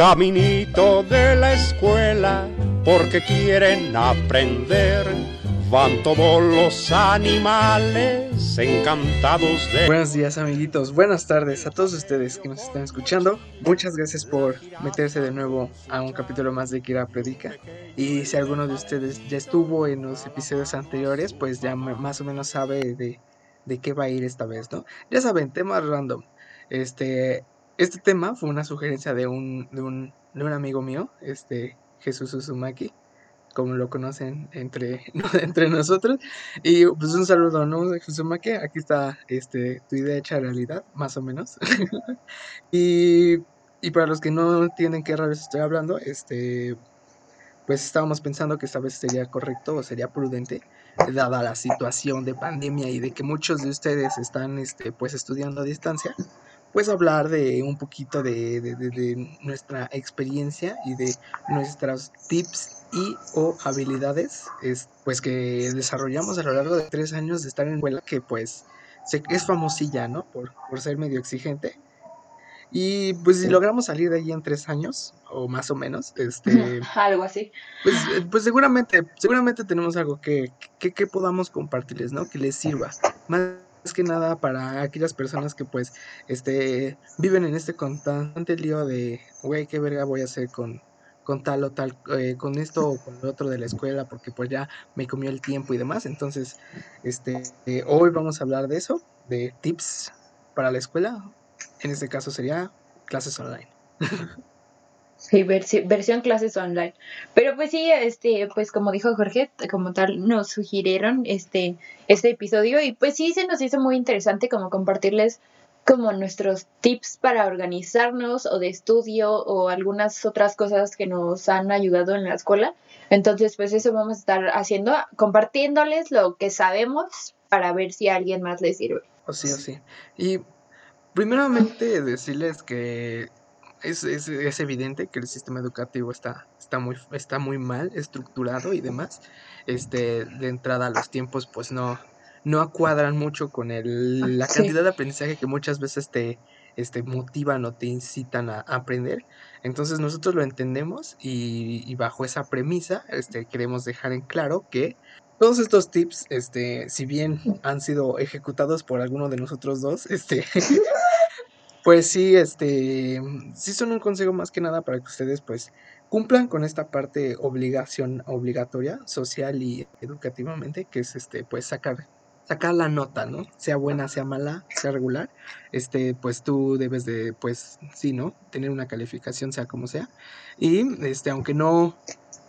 Caminito de la escuela, porque quieren aprender. Van todos los animales encantados de... Buenos días amiguitos, buenas tardes a todos ustedes que nos están escuchando. Muchas gracias por meterse de nuevo a un capítulo más de Kira Predica. Y si alguno de ustedes ya estuvo en los episodios anteriores, pues ya más o menos sabe de, de qué va a ir esta vez, ¿no? Ya saben, temas random. Este, este tema fue una sugerencia de un, de un, de un amigo mío, este Jesús Uzumaki, como lo conocen entre, entre nosotros. Y pues un saludo, ¿no? Uzumaki, aquí está este, tu idea hecha realidad, más o menos. y, y para los que no entienden qué raro estoy hablando, este pues estábamos pensando que esta vez sería correcto o sería prudente, dada la situación de pandemia y de que muchos de ustedes están este, pues estudiando a distancia, pues hablar de un poquito de, nuestra experiencia y de nuestros tips y o habilidades es, pues que desarrollamos a lo largo de tres años de estar en escuela que pues es famosilla, ¿no? Por, por ser medio exigente. Y pues si logramos salir de ahí en tres años, o más o menos, este... algo así. Pues, eh, pues seguramente, seguramente tenemos algo que, que, que podamos compartirles, ¿no? Que les sirva. Más más que nada para aquellas personas que pues este viven en este constante lío de güey qué verga voy a hacer con con tal o tal eh, con esto o con lo otro de la escuela porque pues ya me comió el tiempo y demás entonces este eh, hoy vamos a hablar de eso de tips para la escuela. En este caso sería clases online Sí, versión clases online. Pero pues sí, este, pues como dijo Jorge, como tal nos sugirieron este, este episodio y pues sí se nos hizo muy interesante como compartirles como nuestros tips para organizarnos o de estudio o algunas otras cosas que nos han ayudado en la escuela. Entonces, pues eso vamos a estar haciendo, compartiéndoles lo que sabemos para ver si a alguien más le sirve. Así, así. Y primeramente decirles que es, es, es, evidente que el sistema educativo está, está, muy, está muy mal estructurado y demás. Este, de entrada los tiempos pues no, no acuadran mucho con el, la cantidad de aprendizaje que muchas veces te este, motivan o te incitan a, aprender. Entonces nosotros lo entendemos y, y, bajo esa premisa este, queremos dejar en claro que todos estos tips, este, si bien han sido ejecutados por alguno de nosotros dos, este, Pues sí, este, sí son un consejo más que nada para que ustedes pues cumplan con esta parte obligación obligatoria social y educativamente que es este pues sacar sacar la nota, ¿no? Sea buena, sea mala, sea regular, este pues tú debes de pues sí, ¿no? Tener una calificación sea como sea. Y este aunque no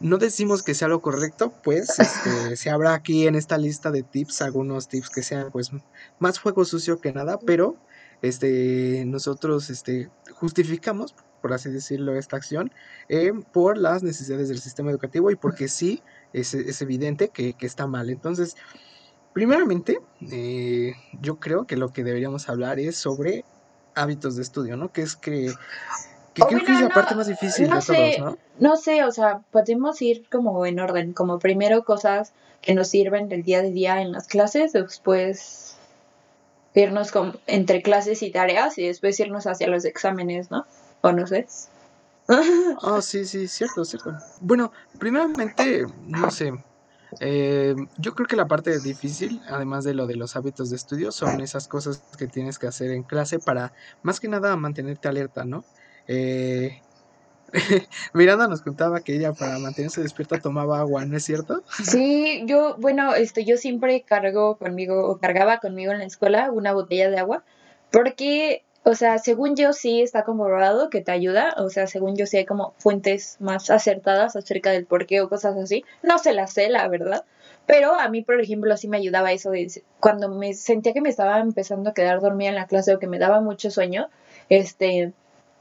no decimos que sea lo correcto, pues este, se habrá aquí en esta lista de tips algunos tips que sean pues más fuego sucio que nada, pero este, nosotros este, justificamos, por así decirlo, esta acción eh, por las necesidades del sistema educativo y porque sí es, es evidente que, que, está mal. Entonces, primeramente, eh, yo creo que lo que deberíamos hablar es sobre hábitos de estudio, ¿no? Que es que que creo que es la parte más difícil de todos, ¿no? No sé, o sea, podemos ir como en orden, como primero cosas que nos sirven del día a día en las clases, después irnos con, entre clases y tareas y después irnos hacia los exámenes, ¿no? O no sé. Ah, sí, sí, cierto, cierto. Bueno, primeramente, no sé. Eh, yo creo que la parte difícil, además de lo de los hábitos de estudio, son esas cosas que tienes que hacer en clase para, más que nada, mantenerte alerta, ¿no? Eh, Miranda nos contaba que ella para mantenerse despierta tomaba agua, ¿no es cierto? Sí, yo, bueno, este, yo siempre cargo conmigo, o cargaba conmigo en la escuela una botella de agua, porque, o sea, según yo sí está comprobado que te ayuda, o sea, según yo sí hay como fuentes más acertadas acerca del porqué o cosas así. No se las sé, la verdad. Pero a mí, por ejemplo, sí me ayudaba eso de cuando me sentía que me estaba empezando a quedar dormida en la clase o que me daba mucho sueño, este,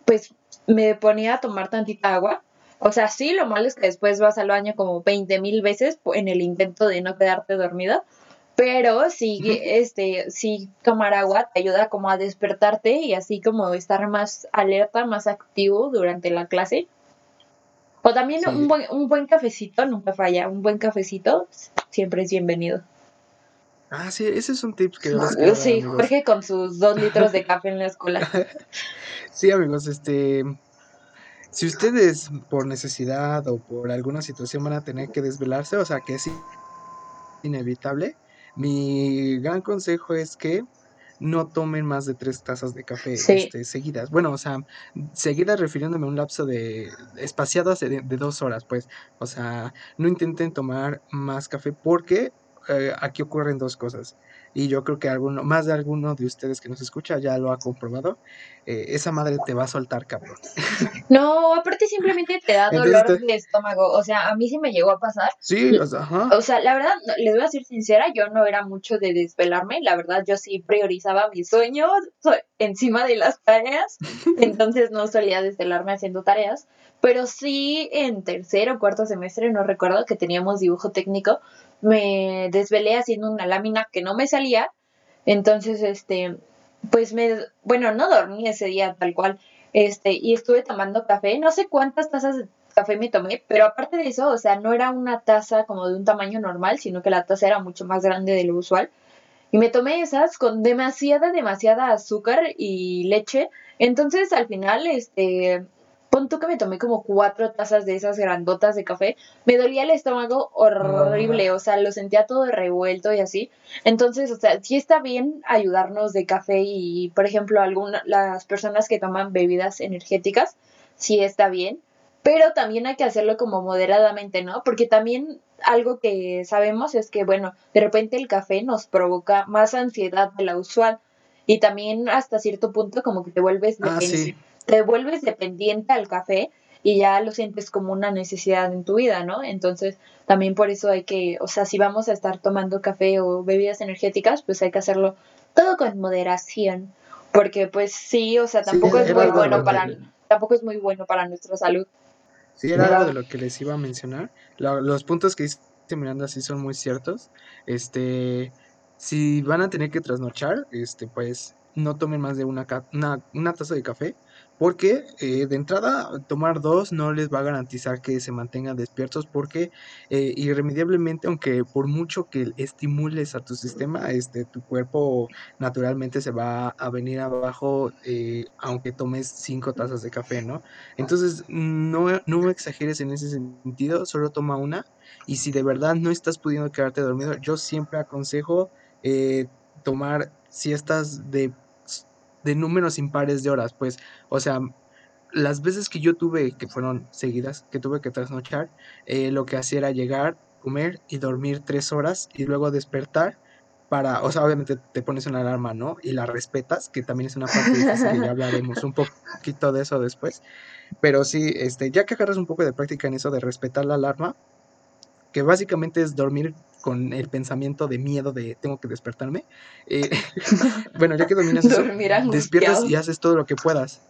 pues me ponía a tomar tantita agua. O sea, sí, lo malo es que después vas al baño como 20 mil veces en el intento de no quedarte dormida. Pero sí, este, sí, tomar agua te ayuda como a despertarte y así como estar más alerta, más activo durante la clase. O también un, buen, un buen cafecito, nunca falla, un buen cafecito siempre es bienvenido. Ah, sí, ese es un tip que... sí, Jorge con sus dos litros de café en la escuela. sí, amigos, este... si ustedes por necesidad o por alguna situación van a tener que desvelarse, o sea que es inevitable, mi gran consejo es que no tomen más de tres tazas de café este, seguidas. Bueno, o sea, seguidas refiriéndome a un lapso de espaciadas de, de, dos horas, pues. O sea, no intenten tomar más café porque eh, aquí ocurren dos cosas y yo creo que alguno, más de alguno de ustedes que nos escucha ya lo ha comprobado, eh, esa madre te va a soltar, cabrón. No, aparte simplemente te da dolor de estómago, o sea, a mí sí me llegó a pasar. Sí, o sea, ajá. O sea, la verdad, les voy a ser sincera, yo no era mucho de desvelarme, la verdad, yo sí priorizaba mi sueño encima de las tareas, entonces no solía desvelarme haciendo tareas, pero sí en tercer o cuarto semestre, no recuerdo, que teníamos dibujo técnico, me desvelé haciendo una lámina que no me salía. Entonces, este, pues me, bueno, no dormí ese día tal cual, este, y estuve tomando café. No sé cuántas tazas de café me tomé, pero aparte de eso, o sea, no era una taza como de un tamaño normal, sino que la taza era mucho más grande de lo usual. Y me tomé esas con demasiada, demasiada azúcar y leche. Entonces, al final, este, pon tú que me tomé como cuatro tazas de esas grandotas de café, me dolía el estómago horrible, o sea, lo sentía todo revuelto y así. Entonces, o sea, sí está bien ayudarnos de café y, por ejemplo, algunas las personas que toman bebidas energéticas, sí está bien, pero también hay que hacerlo como moderadamente, ¿no? Porque también algo que sabemos es que, bueno, de repente el café nos provoca más ansiedad de la usual y también hasta cierto punto como que te vuelves ah, te vuelves dependiente al café y ya lo sientes como una necesidad en tu vida, ¿no? Entonces, también por eso hay que, o sea, si vamos a estar tomando café o bebidas energéticas, pues hay que hacerlo todo con moderación, porque pues sí, o sea, tampoco es muy bueno para tampoco es muy bueno para nuestra salud. Sí, era algo de lo que les iba a mencionar. los puntos que dice Miranda sí son muy ciertos. Este, si van a tener que trasnochar, este, pues no tomen más de una, una, una taza de café porque eh, de entrada tomar dos no les va a garantizar que se mantengan despiertos porque eh, irremediablemente, aunque por mucho que estimules a tu sistema, este, tu cuerpo naturalmente se va a venir abajo eh, aunque tomes cinco tazas de café, ¿no? Entonces no, no exageres en ese sentido, solo toma una y si de verdad no estás pudiendo quedarte dormido, yo siempre aconsejo tomar siestas de de números impares de horas, pues, o sea, las veces que yo tuve, que fueron seguidas, que tuve que trasnochar, eh, lo que hacía era llegar, comer y dormir tres horas y luego despertar para, o sea, obviamente te pones una alarma, ¿no? Y la respetas, que también es una parte difícil que ya hablaremos un poquito de eso después. Pero sí, este, ya que agarras un poco de práctica en eso de respetar la alarma, que básicamente es dormir con el pensamiento de miedo de tengo que despertarme. Eh, bueno, ya que dominas eso, despiertas y haces todo lo que puedas.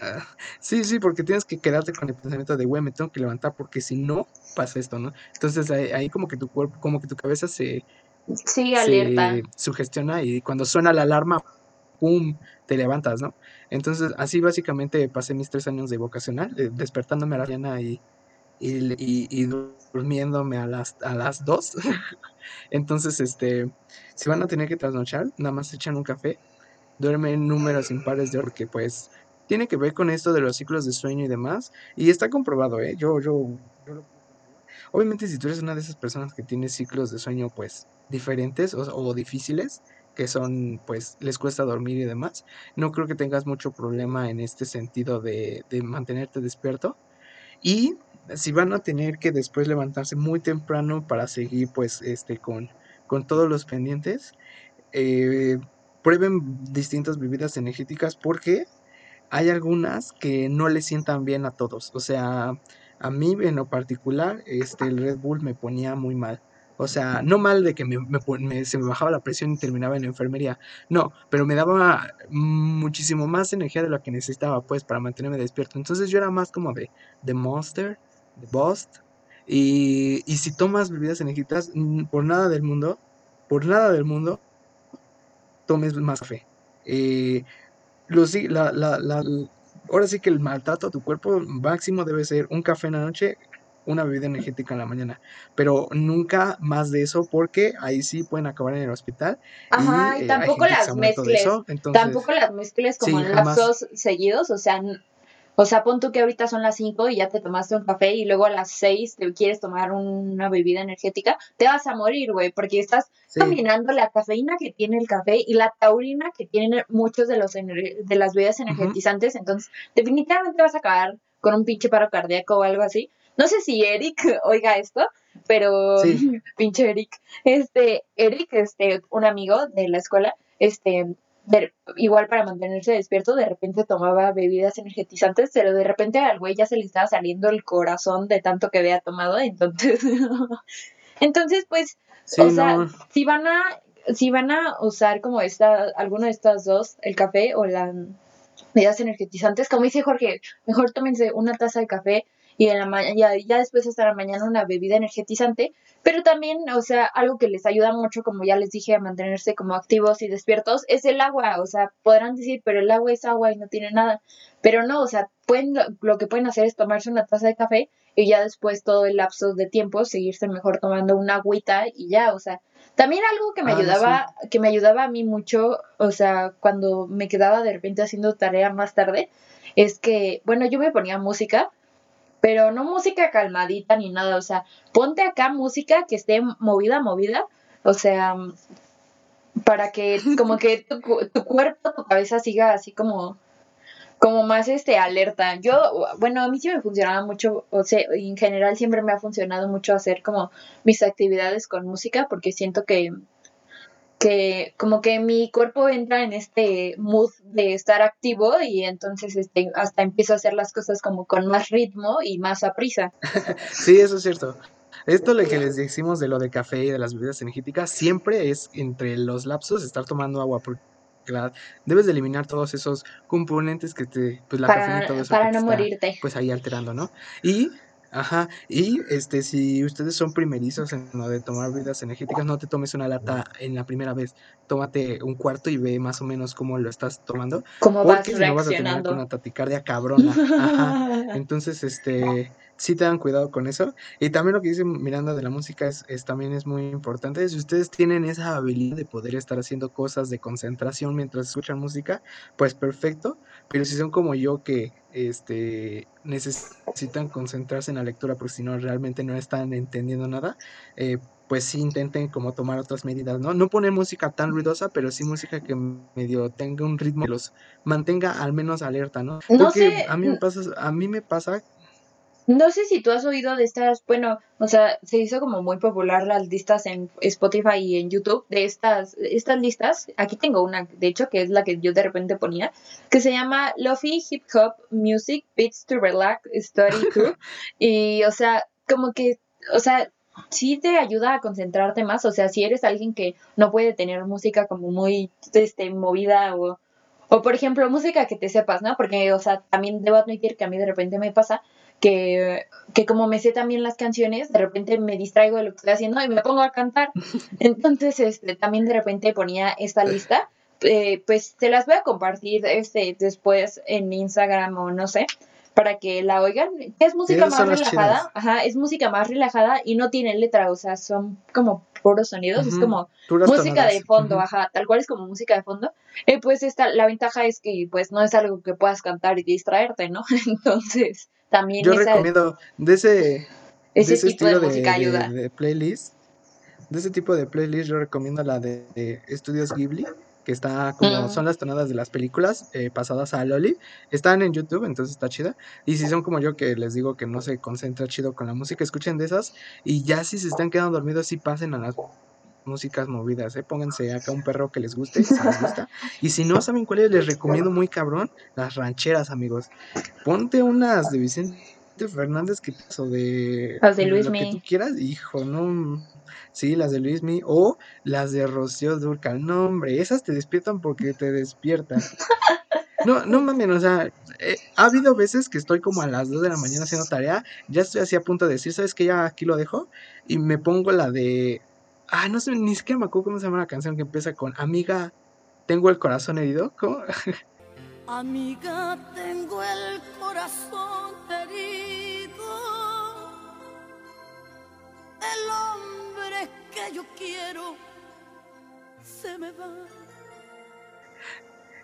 Ah, sí, sí, porque tienes que quedarte con el pensamiento de, güey, me tengo que levantar porque si no, pasa esto, ¿no? Entonces ahí, como que tu cuerpo, como que tu cabeza se, sí, alerta. sugestiona y cuando suena la alarma, ¡pum!, te levantas, ¿no? Entonces así básicamente pasé mis tres años de vocacional, eh, despertándome a la mañana y y, durmiéndome a las, a las 2. Entonces, este, si van a tener que trasnochar, nada más echan un café, duermen números impares de porque pues tiene que ver con esto de los ciclos de sueño y demás. Y está comprobado, ¿eh? Yo, yo, Obviamente si tú eres una de esas personas que tiene ciclos de sueño pues diferentes o, difíciles, que son pues les cuesta dormir y demás, no creo que tengas mucho problema en este sentido de, de mantenerte despierto. Y si van a tener que después levantarse muy temprano para seguir pues este con, con todos los pendientes, eh, prueben distintas bebidas energéticas porque hay algunas que no le sientan bien a todos. O sea, a mí en lo particular, este, el Red Bull me ponía muy mal. O sea, no mal de que me, se me bajaba la presión y terminaba en la enfermería. No, pero me daba muchísimo más energía de lo que necesitaba, pues, para mantenerme despierto. Entonces yo era más como de, de Monster de Bost. Y, y si tomas bebidas energéticas, por nada del mundo, por nada del mundo, tomes más café. Eh, la, la, la, ahora sí que el maltrato a tu cuerpo máximo debe ser un café en la noche, una bebida energética en la mañana, pero nunca más de eso porque ahí sí pueden acabar en el hospital. Ajá, y, eh, tampoco las mezcles, tampoco las mezcles como en lapsos seguidos, o sea, O sea, pon tú que ahorita son las 5 y ya te tomaste un café y luego a las 6 te quieres tomar una bebida energética, te vas a morir, güey, porque estás combinando la cafeína que tiene el café y la taurina que tienen muchos de los de las bebidas energetizantes, entonces definitivamente vas a acabar con un pinche paro cardíaco o algo así. No sé si Eric oiga esto, pero pinche Eric, este Eric, este un amigo de la escuela, este igual para mantenerse despierto, de repente tomaba bebidas energetizantes, pero de repente al güey ya se le estaba saliendo el corazón de tanto que había tomado, entonces, entonces pues, o sea, si van a, si van a usar como esta, alguno de estas dos, el café o las bebidas energetizantes, como dice Jorge, mejor tómense una taza de café y en la ya, ya después hasta la mañana una bebida energetizante, pero también, o sea, algo que les ayuda mucho, como ya les dije, a mantenerse como activos y despiertos, es el agua, o sea, podrán decir, pero el agua es agua y no tiene nada, pero no, o sea, pueden, lo, que pueden hacer es tomarse una taza de café y ya después todo el lapso de tiempo seguirse mejor tomando una agüita y ya, o sea, también algo que me ah, ayudaba, que me ayudaba a mí mucho, o sea, cuando me quedaba de repente haciendo tarea más tarde, es que, bueno, yo me ponía música pero no música calmadita ni nada, o sea, ponte acá música que esté movida, movida, o sea, para que como que tu, tu cuerpo, tu cabeza siga así como como más este alerta. Yo, bueno, a mí sí me funcionaba mucho, o sea, en general siempre me ha funcionado mucho hacer como mis actividades con música porque siento que que como que mi cuerpo entra en este mood de estar activo y entonces este, hasta empiezo a hacer las cosas como con más ritmo y más a prisa. sí, eso es cierto. Esto lo que les decimos de lo de café y de las bebidas energéticas siempre es entre los lapsos estar tomando agua porque debes de eliminar todos esos componentes que te pues la para, y todo eso para no morirte. pues ahí alterando, ¿no? Y Ajá, y este, si ustedes son primerizos en lo de tomar bebidas energéticas, no te tomes una lata en la primera vez, tómate un cuarto y ve más o menos cómo lo estás tomando. Cómo vas porque si no vas a tener una taticardia cabrona. Ajá. Entonces, este, sí tengan cuidado con eso. Y también lo que dice Miranda de la música es, es, también es muy importante. Si ustedes tienen esa habilidad de poder estar haciendo cosas de concentración mientras escuchan música, pues perfecto. Pero si son como yo que este, necesitan concentrarse en la lectura porque si no realmente no están entendiendo nada, eh, pues sí intenten como tomar otras medidas, ¿no? No poner música tan ruidosa, pero sí música que medio tenga un ritmo que los mantenga al menos alerta, ¿no? Porque a mí me pasa, a mí me pasa no sé si tú has oído de estas, bueno, o sea, se hizo como muy popular las listas en Spotify y en YouTube de estas, estas listas. Aquí tengo una, de hecho, que es la que yo de repente ponía, que se llama Lofi Hip Hop Music Beats to Relax Story Crew. y, o sea, como que, o sea, sí te ayuda a concentrarte más. O sea, si eres alguien que no puede tener música como muy este, movida o, o, por ejemplo, música que te sepas, ¿no? Porque, o sea, también debo admitir que a mí de repente me pasa que, que como me sé también las canciones, de repente me distraigo de lo que estoy haciendo y me pongo a cantar. Entonces, este, también de repente ponía esta lista. Eh, pues se las voy a compartir este, después en Instagram o no sé, para que la oigan. Es música más relajada, ajá, es música más relajada y no tiene letra, o sea, son como puros sonidos, es como música de fondo, ajá, tal cual es como música de fondo. Eh, pues esta, la ventaja es que pues no es algo que puedas cantar y distraerte, ¿no? Entonces, también Yo recomiendo de ese, ese, estilo de, música ayuda. De, playlist, de ese tipo de playlist yo recomiendo la de, Estudios Ghibli, que está como son las tonadas de las películas eh, pasadas a Loli. Están en YouTube, entonces está chida. Y si son como yo que les digo que no se concentra chido con la música, escuchen de esas. Y ya si se están quedando dormidos, sí pasen a las músicas movidas, ¿eh? Pónganse acá un perro que les guste, si les gusta. Y si no saben cuáles, les recomiendo muy cabrón las rancheras, amigos. Ponte unas de Vicente Fernández que o de las de Luis lo que tú quieras, hijo, no. Sí, las de Luis Mi o las de Rocío Durcal. No, hombre, esas te despiertan porque te despiertan. No, no mames, o sea, eh, ha habido veces que estoy como a las 2 de la mañana haciendo tarea, ya estoy así a punto de decir, ¿sabes qué? Ya aquí lo dejo y me pongo la de Ah, no sé, ni siquiera me acuerdo cómo se llama la canción que empieza con Amiga, tengo el corazón herido. ¿Cómo? Amiga, tengo el corazón herido. El hombre que yo quiero se me va.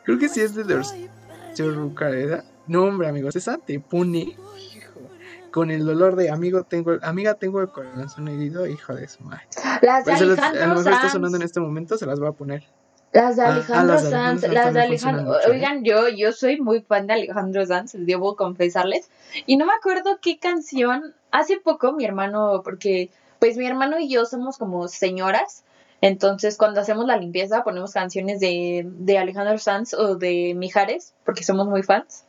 Creo que sí es de Rucareda. No, hombre, amigos, esa te pone con el dolor de amigo tengo, amiga tengo el corazón herido, hijo de su madre. Las de Pues se las- a lo Alejandro mejor está sonando en este momento, se las voy a poner. Las de Ah, ah, Alejandro las Sanz, Alejandro Sanz las de Alejandro. mucho, ¿eh? Oigan, yo, yo soy muy fan de Alejandro Sanz, debo confesarles. Y no me acuerdo qué canción. Hace poco mi hermano, porque pues mi hermano y yo somos como señoras. Entonces, cuando hacemos la limpieza, ponemos canciones de, de Alejandro Sanz o de Mijares, porque somos muy fans.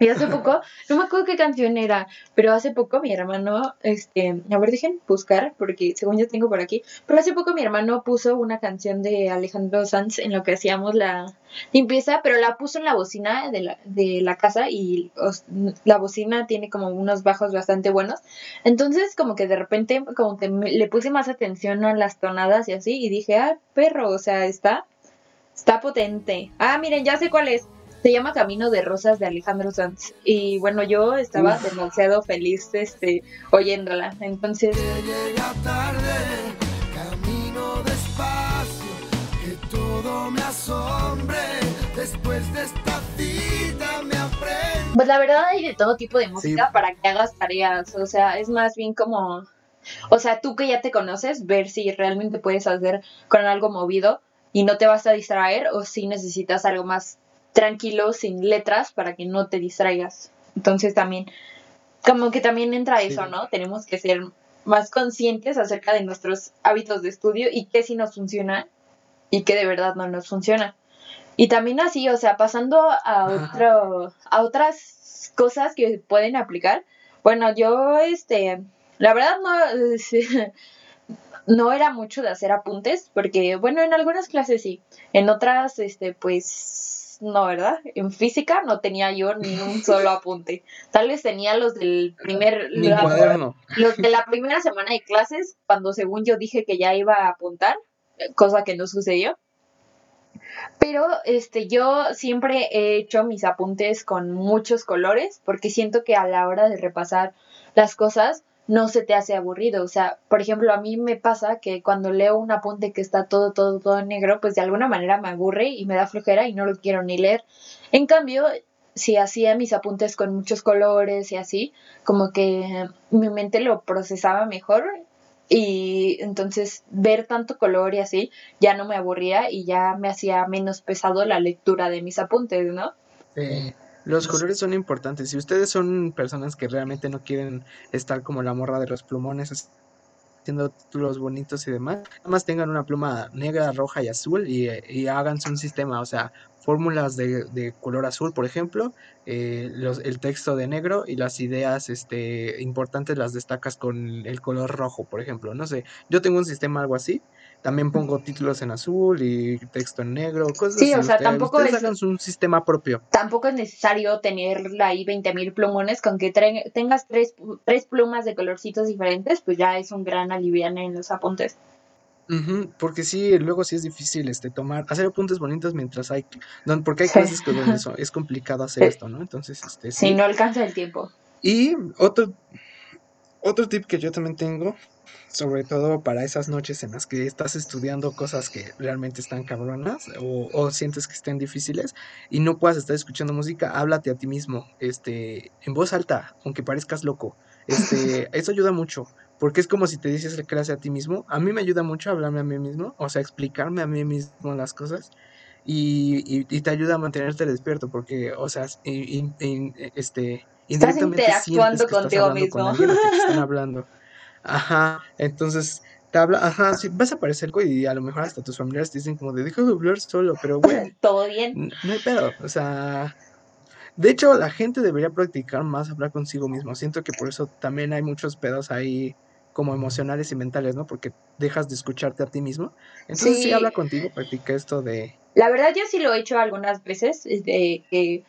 Y hace poco, no me acuerdo qué canción era, pero hace poco mi hermano, este, a ver, dejen buscar, porque según yo tengo por aquí, pero hace poco mi hermano puso una canción de Alejandro Sanz en lo que hacíamos la limpieza, pero la puso en la bocina de la, de la casa y os- la bocina tiene como unos bajos bastante buenos. Entonces, como que de repente, como que me- le puse más atención a las tonadas y así, y dije, ah, perro, o sea, está, está potente. Ah, miren, ya sé cuál es. Se llama Camino de Rosas de Alejandro Sanz. Y bueno, yo estaba Uf. demasiado feliz este, oyéndola. Entonces, llega tarde, camino despacio, que todo me asombre, después de esta cita me aprendo. Pues la verdad hay de todo tipo de música para que hagas tareas, o sea, es más bien como, o sea, tú que ya te conoces, ver si realmente puedes hacer con algo movido y no te vas a distraer o si necesitas algo más tranquilo, sin letras, para que no te distraigas. Entonces también, como que también entra Sí. eso, ¿no? Tenemos que ser más conscientes acerca de nuestros hábitos de estudio y qué sí nos funciona y qué de verdad no nos funciona. Y también así, o sea, pasando a otro, a otras cosas que pueden aplicar. Bueno, yo, este, la verdad no, no era mucho de hacer apuntes, porque, bueno, en algunas clases sí, en otras, este, pues, no, ¿verdad? En física no tenía yo ni un solo apunte. Tal vez tenía los del primer, Mi la- cuaderno. los de la primera semana de clases, cuando según yo dije que ya iba a apuntar, cosa que no sucedió. Pero este yo siempre he hecho mis apuntes con muchos colores porque siento que a la hora de repasar las cosas no se te hace aburrido, o sea, por ejemplo, a mí me pasa que cuando leo un apunte que está todo todo todo negro, pues de alguna manera me aburre y me da flojera y no lo quiero ni leer. En cambio, si hacía mis apuntes con muchos colores y así, como que mi mente lo procesaba mejor y entonces ver tanto color y así ya no me aburría y ya me hacía menos pesado la lectura de mis apuntes, ¿no? Eh, los colores son importantes. Si ustedes son personas que realmente no quieren estar como la morra de los plumones haciendo títulos bonitos y demás, nada más tengan una pluma negra, roja y azul y, y háganse un sistema, o sea, fórmulas de, de color azul, por ejemplo, eh, los, el texto de negro y las ideas este, importantes las destacas con el color rojo, por ejemplo. No sé, yo tengo un sistema algo así. También pongo títulos en azul y texto en negro, cosas Sí, así. o sea, Ustedes- tampoco ustedes es- hagan un sistema propio. Tampoco es necesario tener ahí 20.000 plumones, con que tengas tres, tres plumas de colorcitos diferentes, pues ya es un gran aliviane en los apuntes. Ujú, porque sí, luego sí es difícil este tomar, hacer apuntes bonitos mientras hay, porque hay Sí. clases que donde so- es complicado hacer Sí. esto, ¿no? Entonces, este Si sí. no alcanza el tiempo. Y otro, otro tip que yo también tengo, sobre todo para esas noches en las que estás estudiando cosas que realmente están cabronas o, o sientes que estén difíciles y no puedas estar escuchando música, háblate a ti mismo, este, en voz alta, aunque parezcas loco. Este, eso ayuda mucho, porque es como si te dices la clase a ti mismo. A mí me ayuda mucho hablarme a mí mismo, o sea, explicarme a mí mismo las cosas. Y, y- y te ayuda a mantenerte despierto, porque, o sea, in- este, Estás interactuando contigo con mismo. alguien o que te están hablando. Ajá, entonces te habla, ajá, sí, vas a parecer güey, y a lo mejor hasta tus familiares te dicen como de deja de hablar solo, pero güey, Todo bien. no hay pedo, o sea, de hecho la gente debería practicar más hablar consigo mismo, siento que por eso también hay muchos pedos ahí como emocionales y mentales, ¿no? Porque dejas de escucharte a ti mismo. Entonces sí, Sí. habla contigo, practica esto de... La verdad yo sí lo he hecho algunas veces, de que,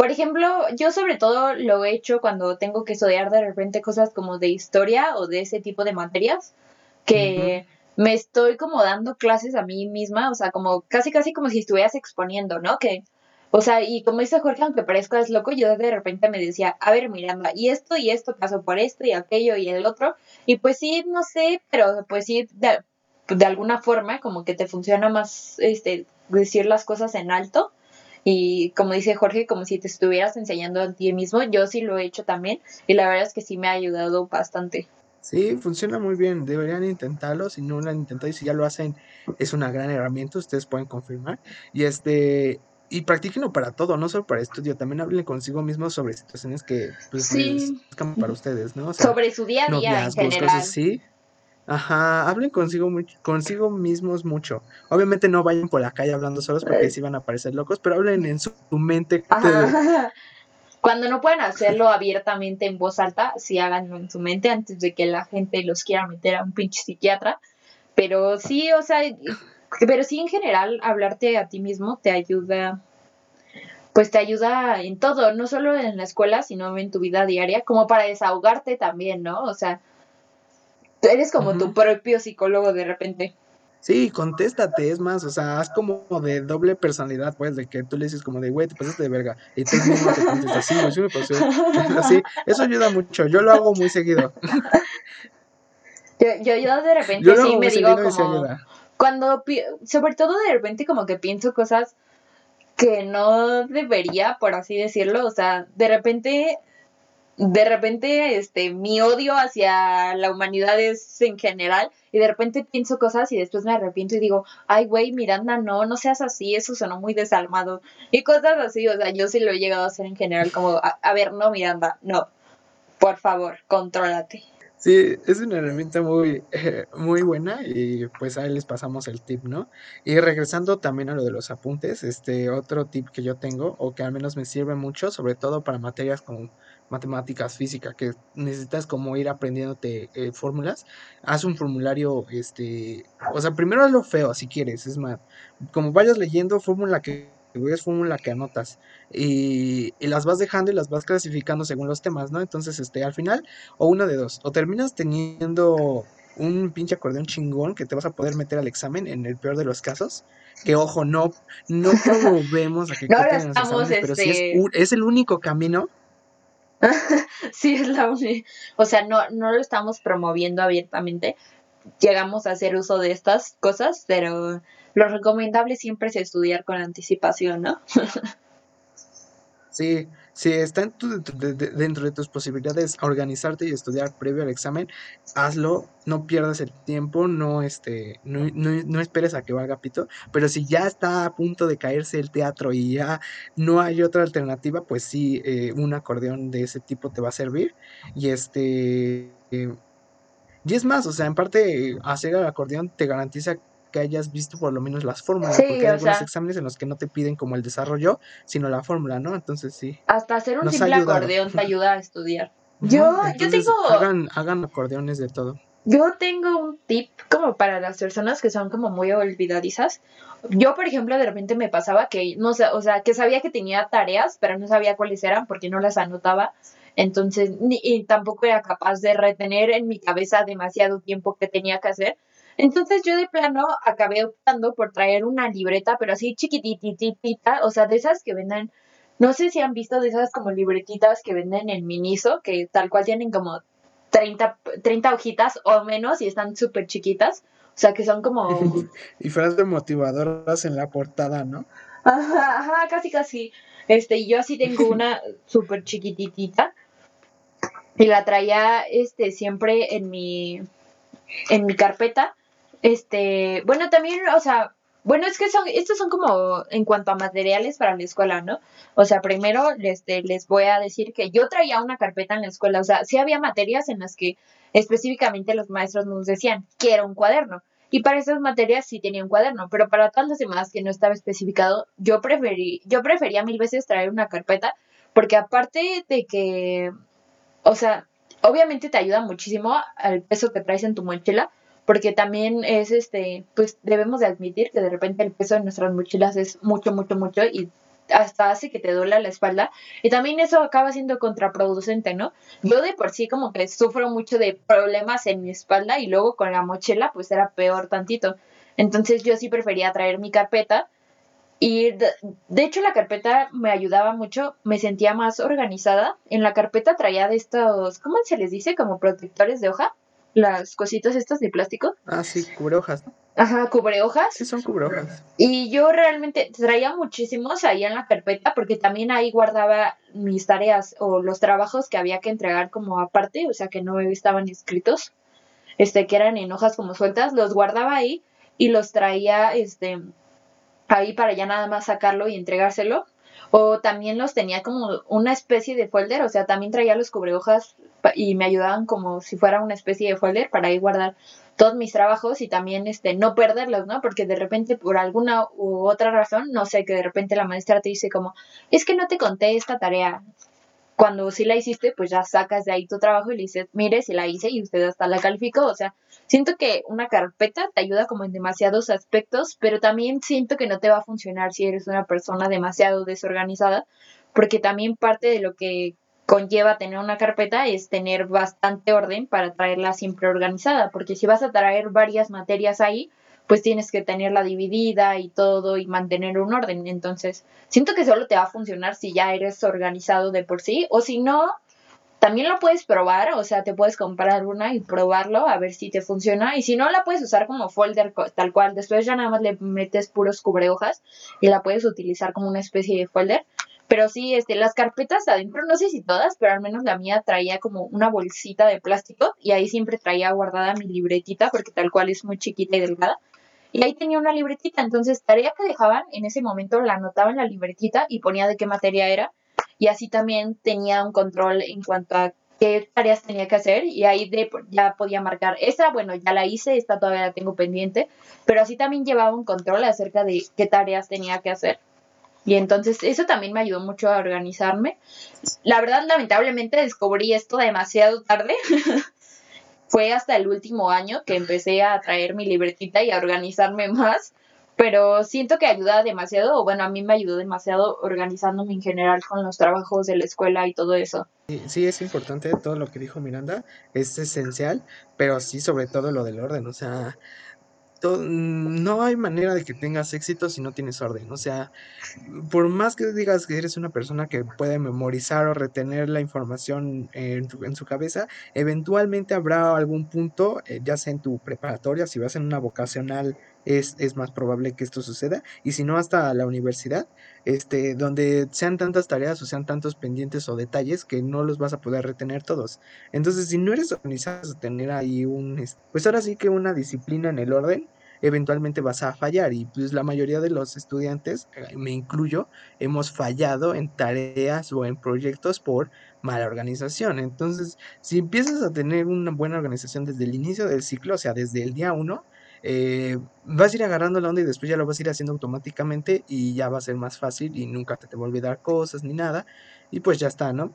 por ejemplo, yo sobre todo lo he hecho cuando tengo que estudiar de repente cosas como de historia o de ese tipo de materias, que me estoy como dando clases a mí misma, o sea, como casi casi como si estuvieras exponiendo, ¿no? Que, o sea, y como dice Jorge, aunque parezcas loco, yo de repente me decía, a ver, Miranda, y esto y esto pasó por esto y aquello y el otro, y pues sí, no sé, pero pues sí, de, de alguna forma como que te funciona más, este, decir las cosas en alto y como dice Jorge, como si te estuvieras enseñando a ti mismo, yo sí lo he hecho también y la verdad es que sí me ha ayudado bastante. Sí, funciona muy bien. Deberían intentarlo. Si no lo han intentado y si ya lo hacen, es una gran herramienta. Ustedes pueden confirmar. Y este, y practíquenlo para todo, no solo para estudio. También hablen consigo mismos sobre situaciones que pues Sí. les para ustedes, ¿no? O sea, Sobre su día a día en general. cosas así. Ajá, hablen consigo consigo mismos mucho. Obviamente no vayan por la calle hablando solos porque sí van a parecer locos, pero hablen en su, mente. Ajá. Cuando no pueden hacerlo abiertamente en voz alta, sí háganlo en su mente antes de que la gente los quiera meter a un pinche psiquiatra. Pero sí, o sea, pero sí en general hablarte a ti mismo te ayuda, pues te ayuda en todo, no solo en la escuela, sino en tu vida diaria, como para desahogarte también, ¿no? O sea, eres como tu Ujú. propio psicólogo de repente. Sí, contéstate, es más, o sea, haz como de doble personalidad, pues, de que tú le dices como de, güey, te pasaste de verga, y tú mismo te contestas, sí, güey, sí me pasé, así, eso ayuda mucho, yo lo hago muy seguido, Yo, yo, yo de repente yo sí me digo como... cuando, sobre todo de repente como que pienso cosas que no debería, por así decirlo, o sea, de repente, de repente, este, mi odio hacia la humanidad es en general, y de repente pienso cosas y después me arrepiento y digo, ay, güey, Miranda, no, no seas así, eso sonó muy desalmado, y cosas así, o sea, yo sí lo he llegado a hacer en general, como, a, ver, no, Miranda, no, por favor, contrólate. Sí, es una herramienta muy, eh, muy buena y pues ahí les pasamos el tip, ¿no? Y regresando también a lo de los apuntes, este otro tip que yo tengo o que al menos me sirve mucho, sobre todo para materias como matemáticas, física, que necesitas como ir aprendiéndote eh, fórmulas, haz un formulario, este, o sea, primero hazlo feo si quieres, es más, como vayas leyendo fórmula que es fórmula que anotas y, y las vas dejando y las vas clasificando según los temas, ¿no? Entonces, este, al final o una de dos, o terminas teniendo un pinche acordeón chingón que te vas a poder meter al examen en el peor de los casos. Que ojo, no, no promovemos a que No exámenes, pero sí es, este- es el único camino. Sí, es la única. O sea, no, no lo estamos promoviendo abiertamente. Llegamos a hacer uso de estas cosas, pero lo recomendable siempre es estudiar con anticipación, ¿no? Sí, si está dentro de tus posibilidades organizarte y estudiar previo al examen, hazlo, no pierdas el tiempo, no, este, no, no- no esperes a que valga pito, pero si ya está a punto de caerse el teatro y ya no hay otra alternativa, pues sí, eh, un acordeón de ese tipo te va a servir. Y este, eh, y es más, o sea, en parte, eh, hacer el acordeón te garantiza que hayas visto por lo menos las fórmulas, Sí, porque hay algunos sea- exámenes en los que no te piden como el desarrollo, sino la fórmula, ¿no? Entonces sí. Hasta hacer un simple acordeón te ayuda a estudiar. Yo, yo entonces, tengo, Hagan, hagan acordeones de todo. yo tengo un tip como para las personas que son como muy olvidadizas. Yo, por ejemplo, de repente me pasaba que no sé, o sea, que sabía que tenía tareas, pero no sabía cuáles eran porque no las anotaba. Entonces, ni, y tampoco era capaz de retener en mi cabeza demasiado tiempo que tenía que hacer. Entonces yo de plano acabé optando por traer una libreta, pero así chiquitititita, o sea, de esas que venden, no sé si han visto de esas como libretitas que venden en Miniso, que tal cual tienen como 30, 30 hojitas o menos y están súper chiquitas, o sea, que son como Y frases motivadoras en la portada, ¿no? Ajá, ajá, casi, casi. Este, y yo así tengo una súper chiquititita. Y la traía, este, siempre en mi, en mi carpeta. Este, bueno, también, o sea, bueno, es que son, estos son como en cuanto a materiales para la escuela, ¿no? O sea, primero, este, les voy a decir que yo traía una carpeta en la escuela. O sea, sí había materias en las que específicamente los maestros nos decían, quiero un cuaderno. Y para esas materias sí tenía un cuaderno, pero para todas las demás que no estaba especificado, yo preferí, yo prefería mil veces traer una carpeta, porque aparte de que, o sea, obviamente te ayuda muchísimo al peso que traes en tu mochila, porque también es este, pues debemos de admitir que de repente el peso de nuestras mochilas es mucho, mucho, mucho y hasta hace que te duela la espalda y también eso acaba siendo contraproducente, ¿no? Yo de por sí como que sufro mucho de problemas en mi espalda y luego con la mochila pues era peor tantito. Entonces yo sí prefería traer mi carpeta y de, de hecho la carpeta me ayudaba mucho, me sentía más organizada. En la carpeta traía de estos, ¿cómo se les dice? Como protectores de hoja. Las cositas estas de plástico. Ah, sí, cubre hojas. Ajá, cubre hojas. Sí, son cubre hojas. Y yo realmente traía muchísimos ahí en la carpeta porque también ahí guardaba mis tareas o los trabajos que había que entregar como aparte, o sea que no estaban escritos, este, que eran en hojas como sueltas, los guardaba ahí y los traía, este, ahí para ya nada más sacarlo y entregárselo. O también los tenía como una especie de folder, o sea, también traía los cubrehojas y me ayudaban como si fuera una especie de folder para ahí guardar todos mis trabajos y también este no perderlos, ¿no? Porque de repente por alguna u otra razón, no sé, que de repente la maestra te dice como, es que no te conté esta tarea. Cuando sí la hiciste, pues ya sacas de ahí tu trabajo y le dices, mire, si la hice y usted hasta la calificó. O sea, siento que una carpeta te ayuda como en demasiados aspectos, pero también siento que no te va a funcionar si eres una persona demasiado desorganizada, porque también parte de lo que conlleva tener una carpeta es tener bastante orden para traerla siempre organizada, porque si vas a traer varias materias ahí, pues tienes que tenerla dividida y todo y mantener un orden. Entonces, siento que solo te va a funcionar si ya eres organizado de por sí, o si no, también lo puedes probar, o sea, te puedes comprar una y probarlo a ver si te funciona. Y si no, la puedes usar como folder tal cual. Después ya nada más le metes puros cubrehojas y la puedes utilizar como una especie de folder. Pero sí, este, las carpetas adentro, no sé si todas, pero al menos la mía traía como una bolsita de plástico y ahí siempre traía guardada mi libretita porque tal cual es muy chiquita y delgada. Y ahí tenía una libretita, entonces tarea que dejaban, en ese momento la anotaba en la libretita y ponía de qué materia era. Y así también tenía un control en cuanto a qué tareas tenía que hacer y ahí de, ya podía marcar esa, bueno, ya la hice, esta todavía la tengo pendiente, pero así también llevaba un control acerca de qué tareas tenía que hacer. Y entonces eso también me ayudó mucho a organizarme. La verdad, lamentablemente descubrí esto demasiado tarde. Fue hasta el último año que empecé a traer mi libretita y a organizarme más. Pero siento que ayuda demasiado, o bueno, a mí me ayudó demasiado organizándome en general con los trabajos de la escuela y todo eso. Sí, es importante todo lo que dijo Miranda, es esencial, pero sí sobre todo lo del orden, o sea, to- no hay manera de que tengas éxito si no tienes orden, o sea, por más que digas que eres una persona que puede memorizar o retener la información en su cabeza, eventualmente habrá algún punto, eh, ya sea en tu preparatoria, si vas en una vocacional, es, es más probable que esto suceda, y si no hasta la universidad, este, donde sean tantas tareas o sean tantos pendientes o detalles que no los vas a poder retener todos. Entonces, si no eres organizado, tener ahí un, es- pues ahora sí que una disciplina en el orden, eventualmente vas a fallar y pues la mayoría de los estudiantes, eh, me incluyo, hemos fallado en tareas o en proyectos por mala organización. Entonces, si empiezas a tener una buena organización desde el inicio del ciclo, o sea, desde el día uno, eh, vas a ir agarrando la onda y después ya lo vas a ir haciendo automáticamente y ya va a ser más fácil y nunca te, te va a olvidar cosas ni nada y pues ya está, ¿no?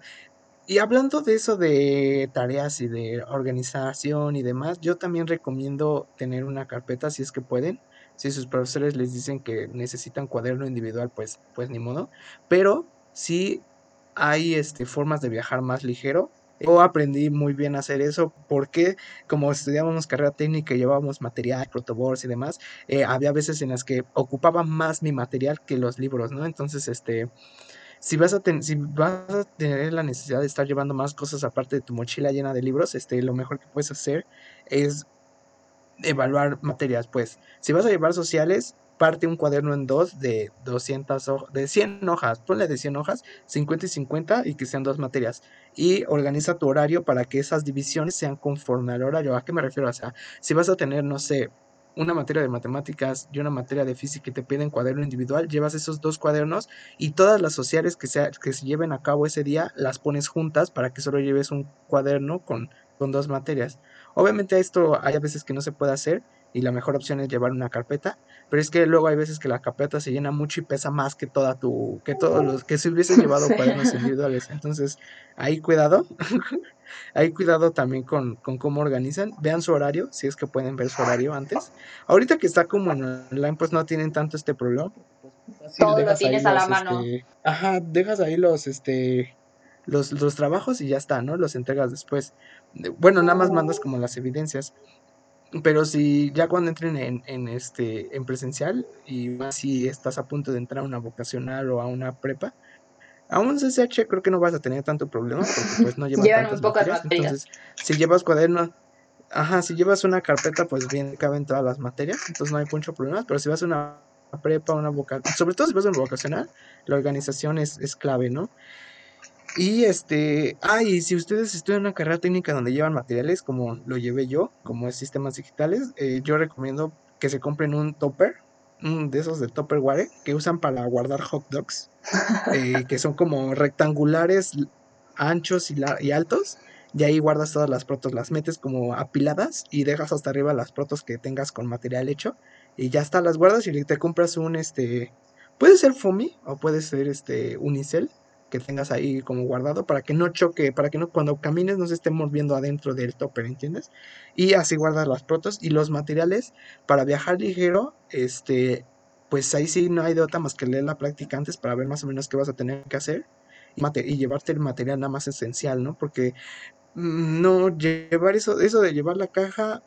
Y hablando de eso de tareas y de organización y demás, yo también recomiendo tener una carpeta si es que pueden. Si sus profesores les dicen que necesitan cuaderno individual, pues, pues ni modo. Pero sí hay este, formas de viajar más ligero. Yo aprendí muy bien a hacer eso porque como estudiábamos carrera técnica y llevábamos material, protoboards y demás, eh, había veces en las que ocupaba más mi material que los libros, ¿no? Entonces, este, si vas a, ten- si vas a tener la necesidad de estar llevando más cosas aparte de tu mochila llena de libros, este, lo mejor que puedes hacer es evaluar materias, pues. Si vas a llevar sociales, parte un cuaderno en dos de 200 hojas, de 100 hojas, ponle de 100 hojas, 50 y 50 y que sean dos materias. Y organiza tu horario para que esas divisiones sean conforme al horario. ¿A qué me refiero? O sea, si vas a tener, no sé, una materia de matemáticas y una materia de física y te piden cuaderno individual, llevas esos dos cuadernos y todas las sociales que, sea, que se lleven a cabo ese día las pones juntas para que solo lleves un cuaderno con, con dos materias. Obviamente esto hay a veces que no se puede hacer y la mejor opción es llevar una carpeta, pero es que luego hay veces que la carpeta se llena mucho y pesa más que toda tu, que todos los, que si hubieses llevado Sí. cuadernos individuales. Entonces, ahí cuidado, ahí cuidado también con, con cómo organizan. Vean su horario, si es que pueden ver su horario antes. Ahorita que está como en online, pues no tienen tanto este problema. Fácil, Todo lo tienes a la mano. este, ajá, dejas ahí los, este, los, los trabajos y ya está, ¿no? Los entregas después. De- Bueno, nada más mandas como las evidencias. Pero si ya cuando entren en, en este en presencial y más si estás a punto de entrar a una vocacional o a una prepa, a un CCH creo que no vas a tener tanto problema porque pues no llevan Llevan pocas materias. materias. Entonces, si llevas cuaderno, Ajá, si llevas una carpeta, pues bien caben todas las materias, entonces no hay mucho problema, pero si vas a una prepa, una vocacional, sobre todo si vas a una vocacional, la organización es, es clave, ¿no? Y este, ah, y si ustedes estudian una carrera técnica donde llevan materiales, como lo llevé yo, como es sistemas digitales, eh, yo recomiendo que se compren un topper, un de esos de Tupperware, que usan para guardar hot dogs, eh, que son como rectangulares, anchos y, y altos, y ahí guardas todas las protos, las metes como apiladas y dejas hasta arriba las protos que tengas con material hecho, y ya está, las guardas y te compras un, este, puede ser foamy o puede ser este unicel que tengas ahí como guardado para que no choque, para que no cuando camines no se esté moviendo adentro del topper, ¿entiendes? Y así guardas las protos y los materiales para viajar ligero, este, pues ahí sí no hay de otra más que leer la práctica antes para ver más o menos qué vas a tener que hacer y, y llevarte el material nada más esencial, ¿no? Porque mm, no llevar eso, eso de llevar la caja,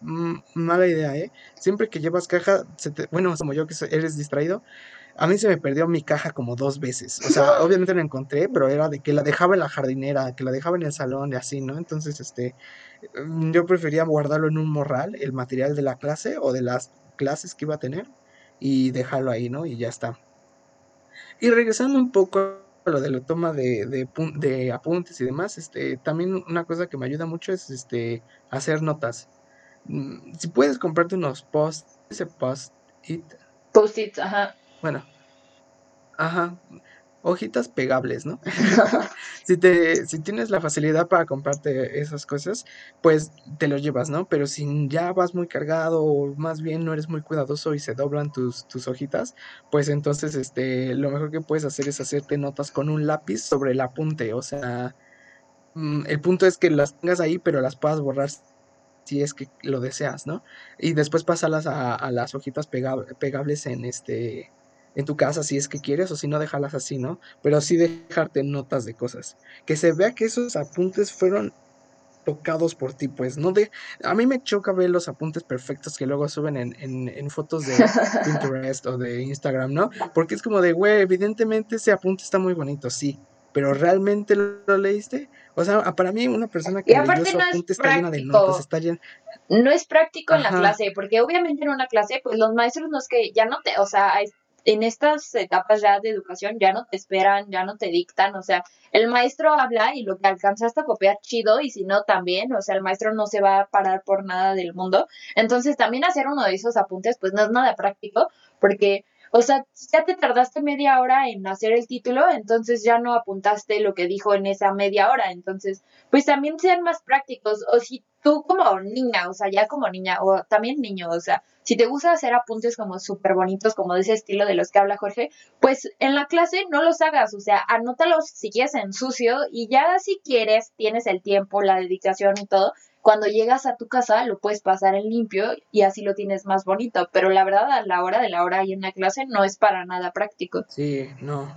mm, mala idea, ¿eh? Siempre que llevas caja, se te- bueno, como yo que eres distraído, a mí se me perdió mi caja como dos veces. O sea, obviamente la encontré, pero era de que la dejaba en la jardinera, que la dejaba en el salón y así, ¿no? Entonces, este, mm, yo prefería guardarlo en un morral, el material de la clase o de las clases que iba a tener, y dejarlo ahí, ¿no? Y ya está. Y regresando un poco a lo de la toma de, de, de apuntes y demás, este, también una cosa que me ayuda mucho es este, hacer notas. Mm, Si puedes comprarte unos post, ese post-it, Post-its, ajá. Bueno, ajá, hojitas pegables, ¿no? Si te, si tienes la facilidad para comprarte esas cosas, pues te los llevas, ¿no? Pero si ya vas muy cargado o más bien no eres muy cuidadoso y se doblan tus, tus hojitas, pues entonces este, lo mejor que puedes hacer es hacerte notas con un lápiz sobre el apunte. O sea, mm, el punto es que las tengas ahí, pero las puedas borrar si es que lo deseas, ¿no? Y después pasarlas a, a las hojitas pega- pegables en este en tu casa si es que quieres o si no dejarlas así, ¿no? Pero sí dejarte notas de cosas. Que se vea que esos apuntes fueron tocados por ti, pues, no de... A mí me choca ver los apuntes perfectos que luego suben en, en, en fotos de Pinterest o de Instagram, ¿no? Porque es como de, güey, evidentemente ese apunte está muy bonito, sí, pero ¿realmente lo leíste? O sea, para mí una persona Y que aparte su no es apunte está llena de notas, práctico. está llena... no es práctico en la clase, porque obviamente en una clase, pues los maestros no es que ya no te, o sea, en estas etapas ya de educación ya no te esperan, ya no te dictan, o sea, el maestro habla y lo que alcanzaste a copiar chido y si no también, o sea, el maestro no se va a parar por nada del mundo. Entonces, también hacer uno de esos apuntes, pues no es nada práctico, porque, o sea, ya te tardaste media hora en hacer el título, entonces ya no apuntaste lo que dijo en esa media hora, entonces, pues también sean más prácticos, o si tú como niña, o sea, ya como niña, o también niño, o sea, si te gusta hacer apuntes como súper bonitos, como de ese estilo de los que habla Jorge, pues en la clase no los hagas, o sea, anótalos si quieres en sucio y ya si quieres, tienes el tiempo, la dedicación y todo, cuando llegas a tu casa lo puedes pasar en limpio y así lo tienes más bonito, pero la verdad a la hora de la hora y en la clase no es para nada práctico. Sí, no,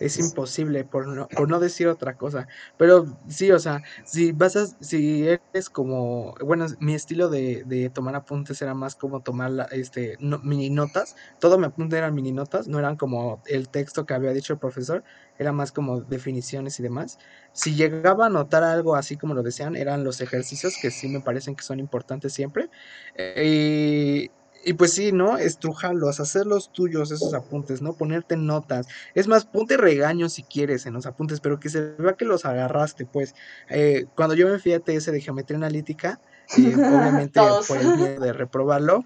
es imposible por no, por no decir otra cosa. Pero sí, o sea, si vas a, si eres como, bueno, mi estilo de, de tomar apuntes era más como tomar la- este, no- mini notas. Todo mi apunte eran mini notas, no eran como el texto que había dicho el profesor, era más como definiciones y demás. Si llegaba a notar algo así como lo decían, eran los ejercicios que sí me parecen que son importantes siempre. Eh, y pues sí, ¿no? Estrujarlos, hacerlos tuyos esos apuntes, ¿no? Ponerte notas. Es más, ponte regaños si quieres en los apuntes, pero que se vea que los agarraste, pues. Eh, cuando yo me fui a TS de geometría analítica, eh, obviamente por el miedo de reprobarlo,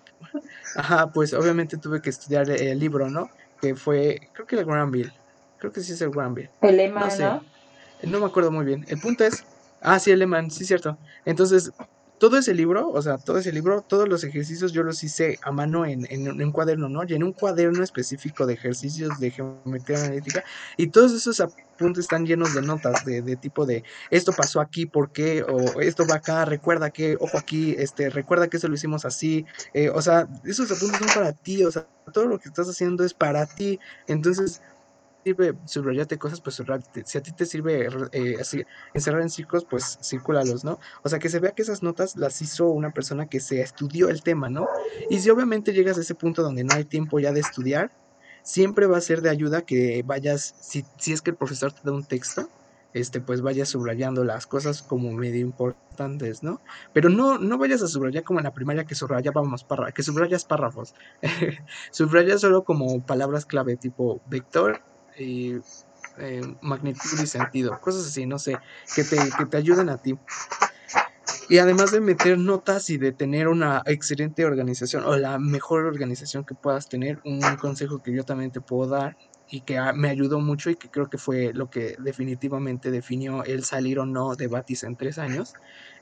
ajá, pues obviamente tuve que estudiar el libro, ¿no? Que fue, creo que el Granville, creo que sí es el Granville. El lema, No sé, ¿no? no me acuerdo muy bien. El punto es, ah, sí, el Lehman, sí, cierto. Entonces, todo ese libro, o sea, todo ese libro, todos los ejercicios yo los hice a mano en, en, en cuaderno, ¿no? En un cuaderno específico de ejercicios de geometría analítica. Y todos esos apuntes están llenos de notas de, de tipo de esto pasó aquí, ¿por qué? O esto va acá, recuerda que, ojo aquí, este, recuerda que eso lo hicimos así. eh, o sea, esos apuntes son para ti, o sea, todo lo que estás haciendo es para ti. Entonces, sirve subrayarte cosas, pues subrayate. Si a ti te sirve eh, así, encerrar en círculos, pues círculalos, ¿no? O sea, que se vea que esas notas las hizo una persona que se estudió el tema, ¿no? Y si obviamente llegas a ese punto donde no hay tiempo ya de estudiar, siempre va a ser de ayuda que vayas, si, si es que el profesor te da un texto, este, pues vayas subrayando las cosas como medio importantes, ¿no? Pero no, no vayas a subrayar como en la primaria que subrayábamos párrafos, que subrayas párrafos. subrayas solo como palabras clave, tipo vector y eh, magnitud y sentido, cosas así, no sé, que te, que te ayuden a ti. Y además de meter notas y de tener una excelente organización o la mejor organización que puedas tener, un consejo que yo también te puedo dar y que me ayudó mucho y que creo que fue lo que definitivamente definió el salir o no de Batis en tres años,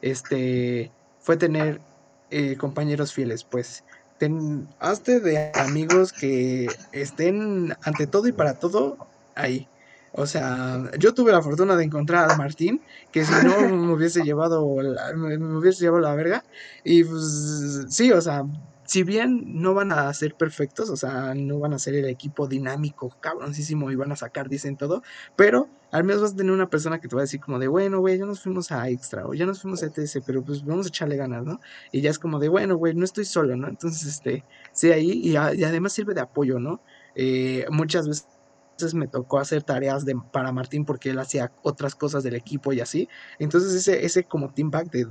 este, fue tener eh, compañeros fieles, pues. Ten, hazte de amigos que estén ante todo y para todo ahí. O sea, yo tuve la fortuna de encontrar a Martín, que si no me hubiese llevado la, me hubiese llevado la verga. Y pues sí, o sea, si bien no van a ser perfectos, o sea, no van a ser el equipo dinámico, cabroncísimo y van a sacar, dicen todo, pero al menos vas a tener una persona que te va a decir como de, bueno, güey, ya nos fuimos a extra o ya nos fuimos a ETS, pero pues vamos a echarle ganas, ¿no? Y ya es como de, bueno, güey, no estoy solo, ¿no? Entonces, este, sí, ahí y, además sirve de apoyo, ¿no? Eh, muchas veces me tocó hacer tareas de, para Martín porque él hacía otras cosas del equipo y así. Entonces ese, ese como team back de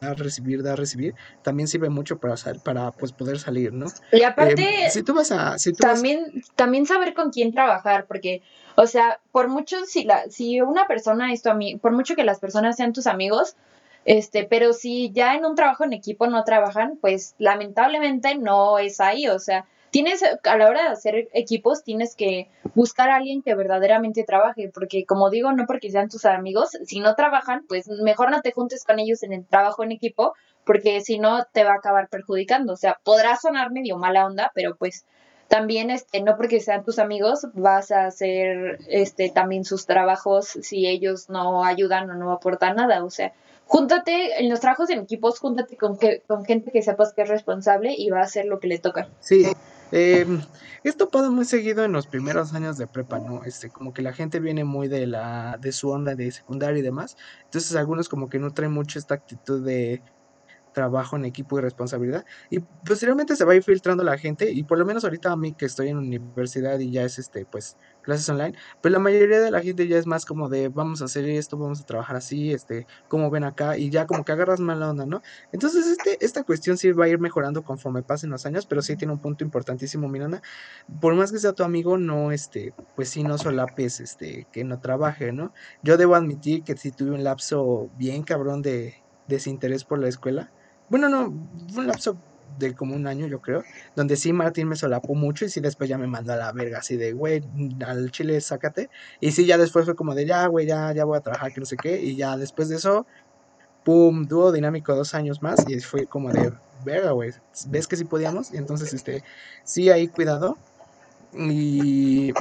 dar, recibir, dar, recibir, también sirve mucho para, para pues, poder salir, ¿no? Y aparte, eh, si tú vas a... también, también saber con quién trabajar, porque, o sea, por mucho, si, la, si una persona es tu amigo, por mucho que las personas sean tus amigos, este, pero si ya en un trabajo en equipo no trabajan, pues lamentablemente no es ahí, o sea, tienes, a la hora de hacer equipos, tienes que buscar a alguien que verdaderamente trabaje, porque como digo, no porque sean tus amigos, si no trabajan, pues mejor no te juntes con ellos en el trabajo en equipo, porque si no te va a acabar perjudicando. O sea, podrá sonar medio mala onda, pero pues también este no porque sean tus amigos vas a hacer este también sus trabajos si ellos no ayudan o no aportan nada o sea júntate en los trabajos en equipos júntate con que con gente que sepas que es responsable y va a hacer lo que le toca sí eh, esto pasa muy seguido en los primeros años de prepa, ¿no? Este, como que la gente viene muy de la, de su onda de secundaria y demás. Entonces algunos como que no traen mucho esta actitud de trabajo en equipo y responsabilidad. Y posteriormente se va a ir filtrando la gente, y por lo menos ahorita a mí que estoy en universidad y ya es este, pues, clases online, pues la mayoría de la gente ya es más como de vamos a hacer esto, vamos a trabajar así, este, como ven acá, y ya como que agarras más la onda, ¿no? Entonces, este, esta cuestión sí va a ir mejorando conforme pasen los años, pero sí tiene un punto importantísimo, Miranda. Por más que sea tu amigo, no, este, pues sí, no solapes, este, que no trabaje, ¿no? Yo debo admitir que si tuve un lapso bien cabrón de desinterés por la escuela, bueno, no, un lapso de como un año, yo creo, donde sí Martín me solapó mucho y sí después ya me mandó a la verga, así de, güey, al chile sácate. Y sí, ya después fue como de, ya, güey, ya, ya voy a trabajar, que no sé qué. Y ya después de eso, pum, dúo dinámico dos años más y fue como de, verga, güey, ¿ves que sí podíamos? Y entonces, este, sí, ahí cuidado. Y,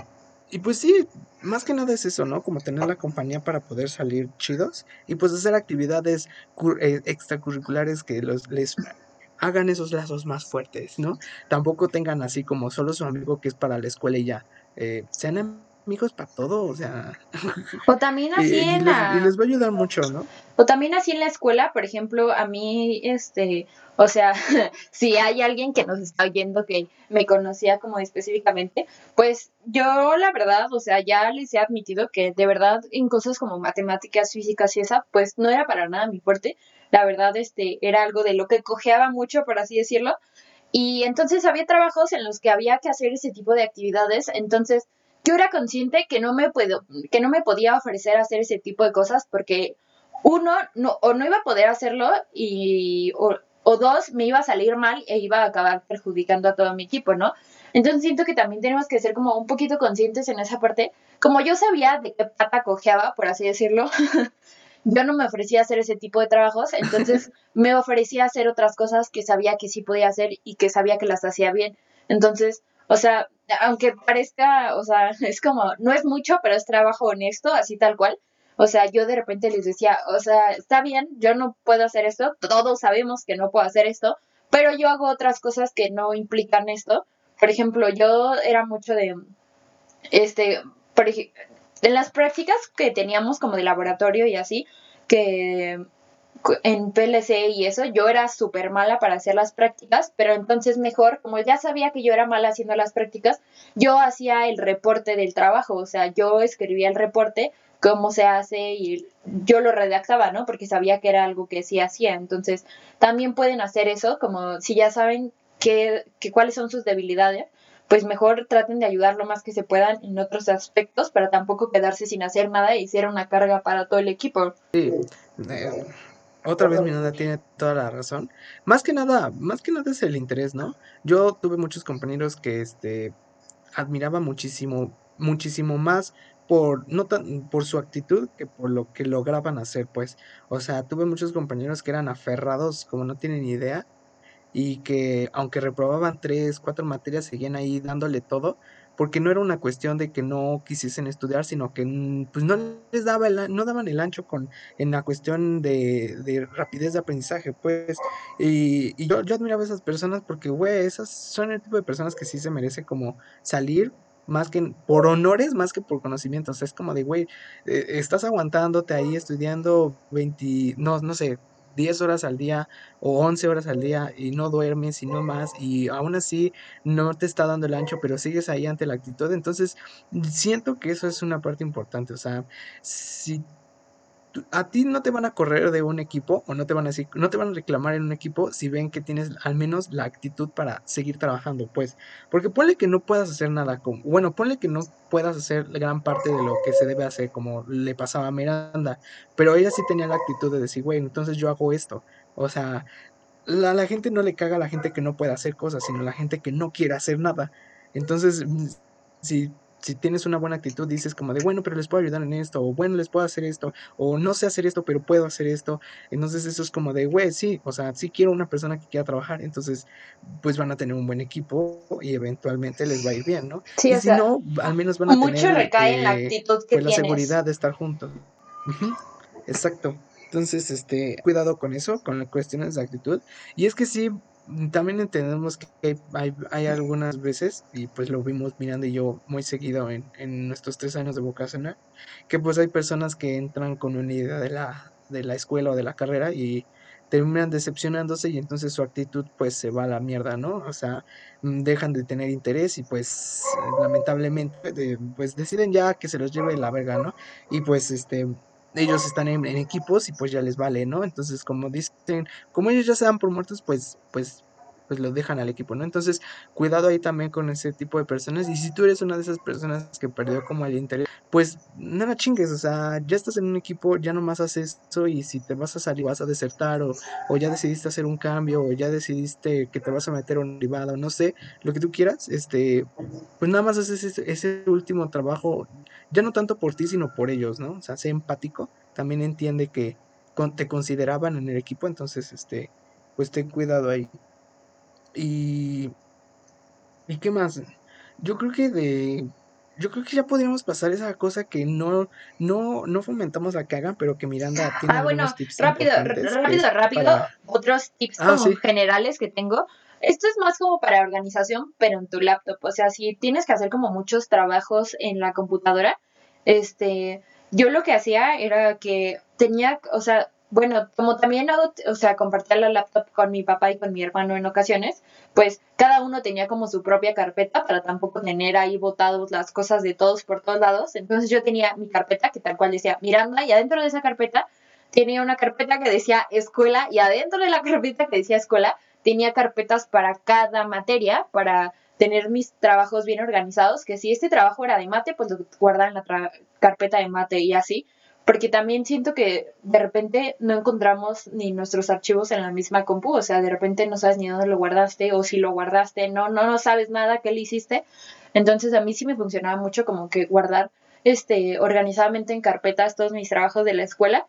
y pues sí, más que nada es eso, ¿no? Como tener la compañía para poder salir chidos y pues hacer actividades eh, extracurriculares que los, les hagan esos lazos más fuertes, ¿no? Tampoco tengan así como solo su amigo que es para la escuela y ya. Eh, sean amigos para todo, o sea. O también así en la... y les va a ayudar mucho, ¿no? O también así en la escuela, por ejemplo, a mí, este, o sea, si hay alguien que nos está oyendo que me conocía como específicamente, pues yo la verdad, o sea, ya les he admitido que de verdad en cosas como matemáticas, físicas y esa, pues no era para nada mi fuerte. La verdad, este, era algo de lo que cojeaba mucho, por así decirlo. Y entonces había trabajos en los que había que hacer ese tipo de actividades. Entonces, yo era consciente que no me puedo, que no me podía ofrecer hacer ese tipo de cosas porque uno no, o no iba a poder hacerlo y o, o, dos me iba a salir mal e iba a acabar perjudicando a todo mi equipo, ¿no? Entonces siento que también tenemos que ser como un poquito conscientes en esa parte. Como yo sabía de qué pata cojeaba, por así decirlo, yo no me ofrecía hacer ese tipo de trabajos, entonces me ofrecía hacer otras cosas que sabía que sí podía hacer y que sabía que las hacía bien. Entonces, o sea, aunque parezca, o sea, es como, no es mucho, pero es trabajo honesto, así tal cual. O sea, yo de repente les decía, o sea, está bien, yo no puedo hacer esto, todos sabemos que no puedo hacer esto, pero yo hago otras cosas que no implican esto. Por ejemplo, yo era mucho de, este, por ejemplo, en las prácticas que teníamos como de laboratorio y así, que en PLC y eso, yo era súper mala para hacer las prácticas, pero entonces mejor, como ya sabía que yo era mala haciendo las prácticas, yo hacía el reporte del trabajo, o sea, yo escribía el reporte cómo se hace y yo lo redactaba, ¿no? Porque sabía que era algo que sí hacía. Entonces, también pueden hacer eso, como si ya saben qué, qué, cuáles son sus debilidades, pues mejor traten de ayudar lo más que se puedan en otros aspectos para tampoco quedarse sin hacer nada y ser una carga para todo el equipo. Sí, eh, otra vez Miranda tiene toda la razón. Más que nada, más que nada es el interés, ¿no? Yo tuve muchos compañeros que este admiraba muchísimo, muchísimo más por no tan por su actitud que por lo que lograban hacer, pues. O sea, tuve muchos compañeros que eran aferrados, como no tienen idea, y que aunque reprobaban tres, cuatro materias, seguían ahí dándole todo, porque no era una cuestión de que no quisiesen estudiar, sino que mm, pues no les daba el, no daban el ancho con en la cuestión de, de rapidez de aprendizaje, pues, y, y yo, yo, admiraba a esas personas porque, güey, esas son el tipo de personas que sí se merece como salir más que por honores, más que por conocimientos, es como de, güey, eh, estás aguantándote ahí estudiando 20, no, no sé, 10 horas al día o 11 horas al día y no duermes y no más y aún así no te está dando el ancho, pero sigues ahí ante la actitud. Entonces, siento que eso es una parte importante. O sea, si a ti no te van a correr de un equipo o no te van a decir, no te van a reclamar en un equipo si ven que tienes al menos la actitud para seguir trabajando, pues, porque ponle que no puedas hacer nada con, bueno, ponle que no puedas hacer gran parte de lo que se debe hacer como le pasaba a Miranda, pero ella sí tenía la actitud de decir, güey, entonces yo hago esto, o sea, la, la gente no le caga a la gente que no puede hacer cosas, sino a la gente que no quiere hacer nada. Entonces, si si tienes una buena actitud, dices como de, bueno, pero les puedo ayudar en esto, o bueno, les puedo hacer esto, o no sé hacer esto, pero puedo hacer esto. Entonces eso es como de, güey, sí, o sea, sí quiero una persona que quiera trabajar, entonces pues van a tener un buen equipo y eventualmente les va a ir bien, ¿no? Sí, y o si sea, no, al menos van a mucho tener recae en la eh, actitud que pues, la seguridad de estar juntos. Exacto. Entonces, este, cuidado con eso, con las cuestiones de actitud. Y es que sí, también entendemos que hay, hay algunas veces, y pues lo vimos mirando y yo muy seguido en, en nuestros tres años de vocacional, que pues hay personas que entran con una idea de la, de la escuela o de la carrera y terminan decepcionándose y entonces su actitud pues se va a la mierda, ¿no? O sea, dejan de tener interés y pues lamentablemente pues deciden ya que se los lleve la verga, ¿no? Y pues este ellos están en, en equipos y pues ya les vale, ¿no? Entonces como dicen, como ellos ya se dan por muertos, pues pues pues lo dejan al equipo, ¿no? Entonces, cuidado ahí también con ese tipo de personas. Y si tú eres una de esas personas que perdió como el interés, pues no la chingues, o sea, ya estás en un equipo, ya nomás haces eso y si te vas a salir, vas a desertar o, o ya decidiste hacer un cambio o ya decidiste que te vas a meter a un privado, no sé, lo que tú quieras, este, pues nada más haces ese, ese último trabajo, ya no tanto por ti, sino por ellos, ¿no? O sea, sé empático, también entiende que te consideraban en el equipo, entonces, este, pues ten cuidado ahí. Y, ¿y qué más? Yo creo que de, yo creo que ya podríamos pasar esa cosa que no, no, no fomentamos a que hagan, pero que Miranda tiene Ah, bueno, tips rápido, rápido, rápido. para- Otros tips Ah, como sí. generales que tengo. Esto es más como para organización, pero en tu laptop. O sea, si tienes que hacer como muchos trabajos en la computadora, este, yo lo que hacía era que tenía, o sea, bueno, como también hago, o sea, compartía la laptop con mi papá y con mi hermano en ocasiones, pues cada uno tenía como su propia carpeta para tampoco tener ahí botados las cosas de todos por todos lados. Entonces yo tenía mi carpeta que tal cual decía Miranda y adentro de esa carpeta tenía una carpeta que decía escuela y adentro de la carpeta que decía escuela tenía carpetas para cada materia, para tener mis trabajos bien organizados, que si este trabajo era de mate, pues lo guardaba en la carpeta de mate y así, porque también siento que de repente no encontramos ni nuestros archivos en la misma compu, o sea, de repente no sabes ni dónde lo guardaste o si lo guardaste, no, no, no sabes nada que le hiciste. Entonces a mí sí me funcionaba mucho como que guardar este organizadamente en carpetas todos mis trabajos de la escuela.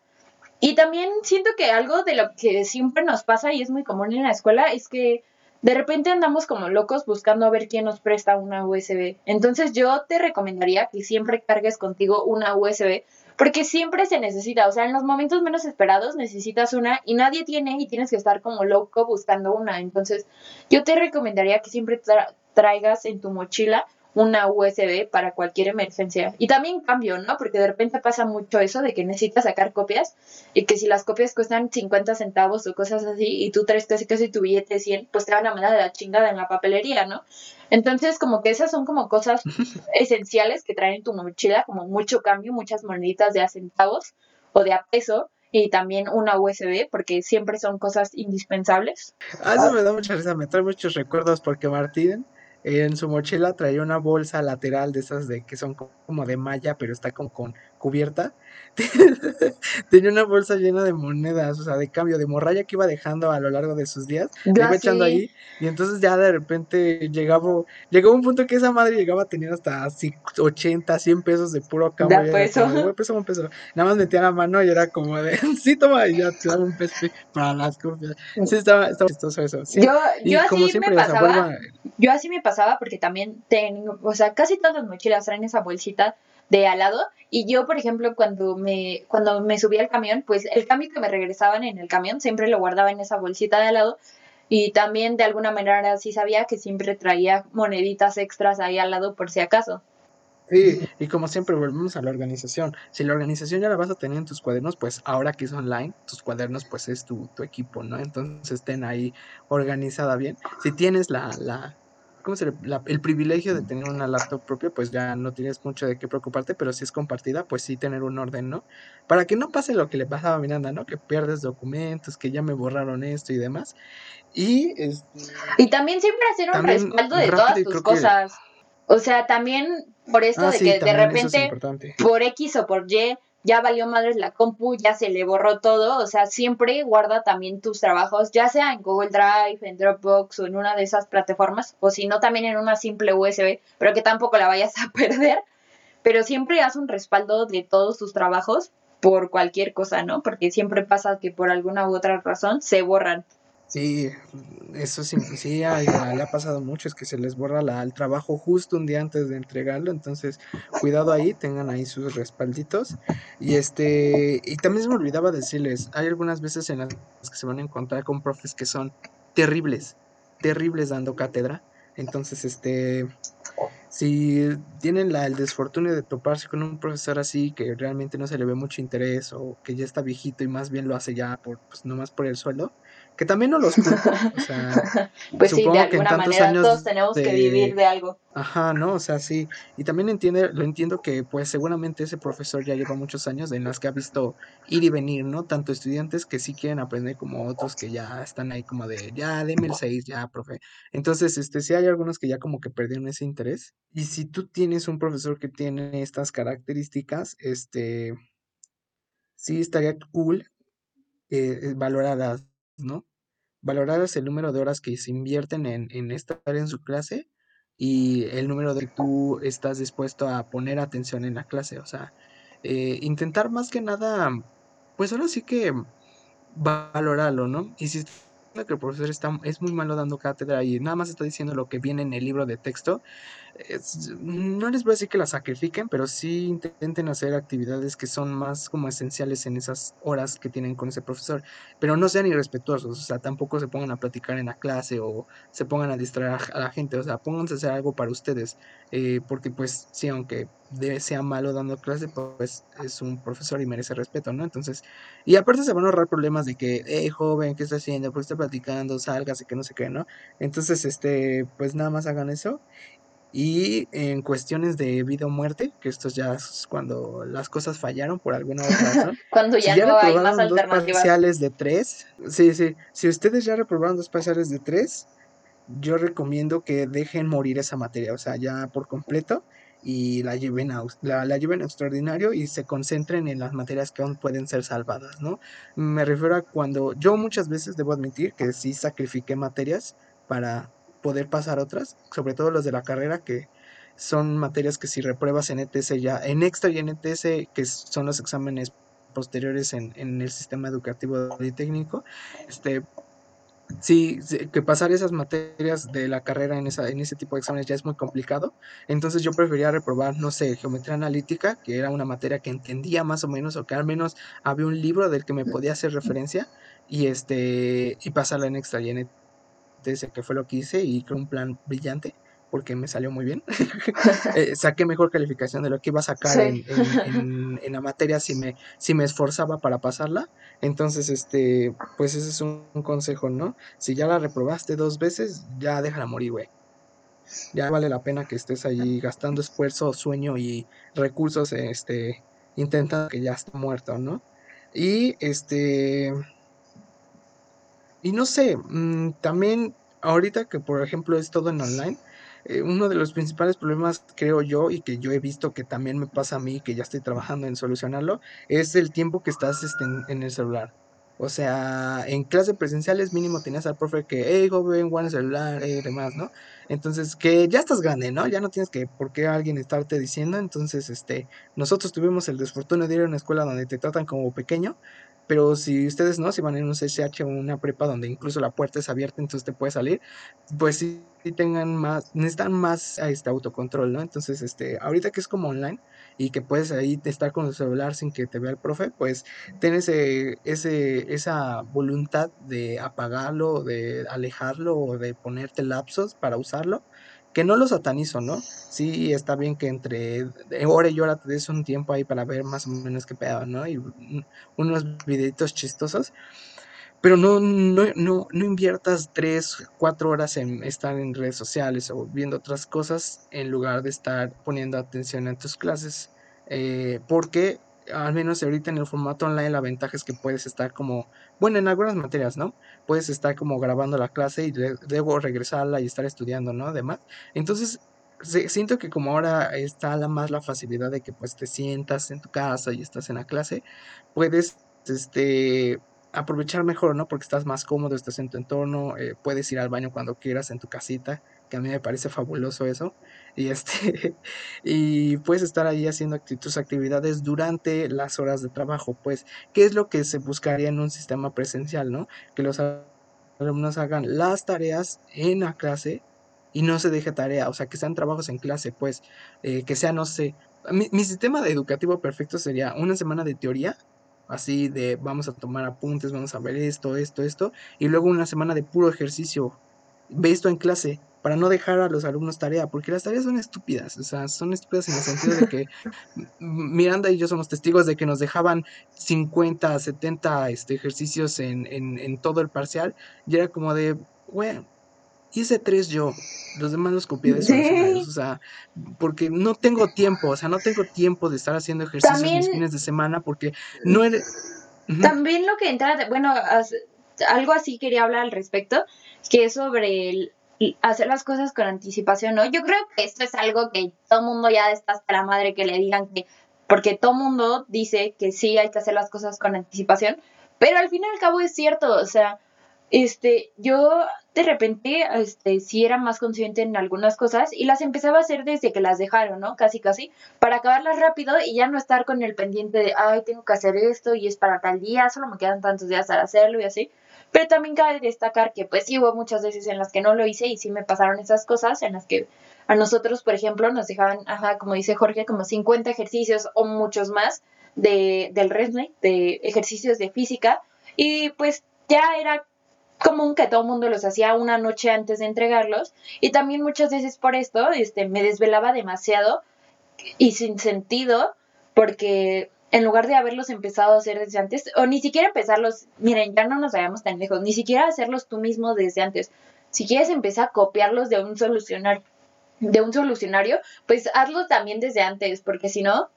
Y también siento que algo de lo que siempre nos pasa y es muy común en la escuela es que de repente andamos como locos buscando a ver quién nos presta una USB. Entonces yo te recomendaría que siempre cargues contigo una USB porque siempre se necesita, o sea, en los momentos menos esperados necesitas una y nadie tiene y tienes que estar como loco buscando una. Entonces yo te recomendaría que siempre tra- traigas en tu mochila una USB para cualquier emergencia. Y también cambio, ¿no? Porque de repente pasa mucho eso de que necesitas sacar copias y que si las copias cuestan 50 centavos o cosas así y tú traes casi casi tu billete de 100, pues te van a mandar de la chingada en la papelería, ¿no? Entonces, como que esas son como cosas esenciales que traen en tu mochila, como mucho cambio, muchas moneditas de a centavos o de a peso y también una USB porque siempre son cosas indispensables. Ah, eso me da mucha risa, me trae muchos recuerdos porque Martín en su mochila traía una bolsa lateral de esas de que son como de malla, pero está como con cubierta. Tenía una bolsa llena de monedas, o sea, de cambio, de morralla que iba dejando a lo largo de sus días. iba echando ahí. Y entonces ya de repente llegaba, llegó un punto que esa madre llegaba a tener hasta así 80, 100 pesos de puro cambio. Peso. un peso. Nada más metía la mano y era como de, sí, toma, y ya te daba un peso para las copias. Sí, estaba, estaba chistoso eso. Yo, yo así me pasaba. Yo así me pasaba porque también tengo, o sea, casi todas las mochilas traen esa bolsita de al lado y yo por ejemplo cuando me cuando me subí al camión pues el cambio que me regresaban en el camión siempre lo guardaba en esa bolsita de al lado y también de alguna manera sí sabía que siempre traía moneditas extras ahí al lado por si acaso. Sí, y como siempre volvemos a la organización. Si la organización ya la vas a tener en tus cuadernos, pues ahora que es online, tus cuadernos pues es tu, tu equipo, ¿no? Entonces estén ahí organizada bien. Si tienes la, la, ¿cómo se el privilegio de tener una laptop propia, pues ya no tienes mucho de qué preocuparte, pero si es compartida, pues sí tener un orden, ¿no? Para que no pase lo que le pasaba a Miranda, ¿no? Que pierdes documentos, que ya me borraron esto y demás. Y, y también siempre hacer un respaldo de todas tus cosas. O sea, también por esto ah, de que de repente, por X o por Y, ya valió madres la compu, ya se le borró todo, o sea, siempre guarda también tus trabajos, ya sea en Google Drive, en Dropbox o en una de esas plataformas, o si no también en una simple USB, pero que tampoco la vayas a perder, pero siempre haz un respaldo de todos tus trabajos por cualquier cosa, ¿no? Porque siempre pasa que por alguna u otra razón se borran. Sí, eso sí, sí le ha pasado mucho, es que se les borra la, el trabajo justo un día antes de entregarlo, entonces cuidado ahí, tengan ahí sus respalditos. Y este, y también se me olvidaba decirles, hay algunas veces en las que se van a encontrar con profes que son terribles, terribles dando cátedra. Entonces, este, si tienen la, el desfortunio de toparse con un profesor así que realmente no se le ve mucho interés o que ya está viejito y más bien lo hace ya por, pues nomás por el suelo, que también no los culpo, o sea, pues sí, de alguna manera todos tenemos que vivir de algo. Ajá, no, o sea, sí, y también entiende, lo entiendo que pues seguramente ese profesor ya lleva muchos años en los que ha visto ir y venir, ¿no? Tanto estudiantes que sí quieren aprender como otros que ya están ahí como de, ya, deme el 6, ya, profe. Entonces, este, sí hay algunos que ya como que perdieron ese interés. Y si tú tienes un profesor que tiene estas características, este, sí estaría cool eh, valorarlas, ¿no? valoraras el número de horas que se invierten en, en estar en su clase y el número de que tú estás dispuesto a poner atención en la clase. O sea, eh, intentar más que nada, pues ahora sí que valorarlo, ¿no? Y si que el profesor está, es muy malo dando cátedra y nada más está diciendo lo que viene en el libro de texto, no les voy a decir que la sacrifiquen, pero sí intenten hacer actividades que son más como esenciales en esas horas que tienen con ese profesor, pero no sean irrespetuosos, o sea, tampoco se pongan a platicar en la clase o se pongan a distraer a la gente, o sea, pónganse a hacer algo para ustedes, eh, porque pues sí, aunque sea malo dando clase, pues es un profesor y merece respeto, ¿no? Entonces, y aparte se van a ahorrar problemas de que, hey, joven, ¿qué está haciendo? ¿Por qué está platicando? Sálgase, que no sé qué, ¿no? Entonces, este, pues nada más hagan eso y en cuestiones de vida o muerte, que esto ya es cuando las cosas fallaron por alguna otra razón. cuando ya, no hay más alternativas. Dos parciales de tres, sí, sí. Si ustedes ya reprobaron dos parciales de tres, yo recomiendo que dejen morir esa materia, o sea, ya por completo, y la lleven a, la, la lleven extraordinario y se concentren en las materias que aún pueden ser salvadas, ¿no? Me refiero a cuando yo muchas veces debo admitir que sí sacrifiqué materias para poder pasar otras, sobre todo los de la carrera, que son materias que si repruebas en ETS ya, en extra y en ETS, que son los exámenes posteriores en, en el sistema educativo y técnico, este, sí, que pasar esas materias de la carrera en, esa, en ese tipo de exámenes ya es muy complicado. Entonces yo prefería reprobar, no sé, geometría analítica, que era una materia que entendía más o menos, o que al menos había un libro del que me podía hacer referencia, y este, y pasarla en extra y en ETS que fue lo que hice y con un plan brillante. Porque me salió muy bien. Eh, saqué mejor calificación de lo que iba a sacar Sí. en, en- en- en la materia si me, si me esforzaba para pasarla. Entonces, este, pues ese es un, un consejo, ¿no? Si ya la reprobaste dos veces, ya déjala morir, güey. Ya vale la pena que estés ahí gastando esfuerzo, sueño y recursos, este, intentando que ya esté muerto, ¿no? Y este, y no sé, mm, también ahorita que por ejemplo es todo en online, eh, uno de los principales problemas creo yo y que yo he visto que también me pasa a mí, que ya estoy trabajando en solucionarlo, es el tiempo que estás este, en, el celular. O sea, en clases presenciales mínimo tenías al profe que, hey, joven, guarda el celular, y demás, ¿no? Entonces, que ya estás grande, ¿no? Ya no tienes que, por qué alguien estarte diciendo. Entonces, este, nosotros tuvimos el desfortunio de ir a una escuela donde te tratan como pequeño, pero si ustedes no, si van en un CCH o una prepa donde incluso la puerta es abierta, entonces te puedes salir, pues sí, sí tengan más, necesitan más este autocontrol, ¿no? Entonces, este, ahorita que es como online y que puedes ahí estar con el celular sin que te vea el profe, pues ten ese, ese, esa voluntad de apagarlo, de alejarlo o de ponerte lapsos para usarlo, que no lo satanizo, ¿no? Sí, está bien que entre hora y hora te des un tiempo ahí para ver más o menos qué pedo, ¿no? Y unos videitos chistosos, pero no, no, no, no inviertas tres, cuatro horas en estar en redes sociales o viendo otras cosas en lugar de estar poniendo atención en tus clases, eh, porque al menos ahorita en el formato online la ventaja es que puedes estar como, bueno, en algunas materias, ¿no? Puedes estar como grabando la clase y luego regresarla y estar estudiando, ¿no? Además, entonces siento que como ahora está la, más la facilidad de que pues te sientas en tu casa y estás en la clase, puedes, este, aprovechar mejor, ¿no? Porque estás más cómodo, estás en tu entorno, eh, puedes ir al baño cuando quieras en tu casita, que a mí me parece fabuloso eso. Y este, y puedes estar ahí haciendo tus actividades durante las horas de trabajo, pues, ¿qué es lo que se buscaría en un sistema presencial, ¿no? Que los alumnos hagan las tareas en la clase y no se deje tarea, o sea, que sean trabajos en clase, pues, eh, que sea, no sé, mi, mi sistema de educativo perfecto sería una semana de teoría, así de vamos a tomar apuntes, vamos a ver esto, esto, esto, y luego una semana de puro ejercicio, ve esto en clase, para no dejar a los alumnos tarea, porque las tareas son estúpidas, o sea, son estúpidas en el sentido de que Miranda y yo somos testigos de que nos dejaban 50, 70 este, ejercicios en, en, en todo el parcial, y era como de, güey, hice tres yo, los demás los copié de Sí. o sea, porque no tengo tiempo, o sea, no tengo tiempo de estar haciendo ejercicios mis También- fines de semana porque no eres... También lo que entra, bueno, algo así quería hablar al respecto, que es sobre el hacer las cosas con anticipación, ¿no? Yo creo que esto es algo que todo mundo ya está hasta la madre que le digan que, porque todo mundo dice que sí hay que hacer las cosas con anticipación, pero al fin y al cabo es cierto, o sea, este, yo de repente, este, sí era más consciente en algunas cosas y las empezaba a hacer desde que las dejaron, ¿no? Casi, casi, para acabarlas rápido y ya no estar con el pendiente de, ay, tengo que hacer esto y es para tal día, solo me quedan tantos días para hacerlo y así. Pero también cabe destacar que pues sí hubo muchas veces en las que no lo hice y sí me pasaron esas cosas en las que a nosotros, por ejemplo, nos dejaban, ajá, como dice Jorge, como 50 ejercicios o muchos más de, del RESME, de ejercicios de física. Y pues ya era común que todo el mundo los hacía una noche antes de entregarlos. Y también muchas veces por esto este, me desvelaba demasiado y sin sentido porque en lugar de haberlos empezado a hacer desde antes o ni siquiera empezarlos, miren, ya no nos vayamos tan lejos, ni siquiera hacerlos tú mismo desde antes. Si quieres empezar a copiarlos de un solucionario, de un solucionario, pues hazlo también desde antes, porque si no,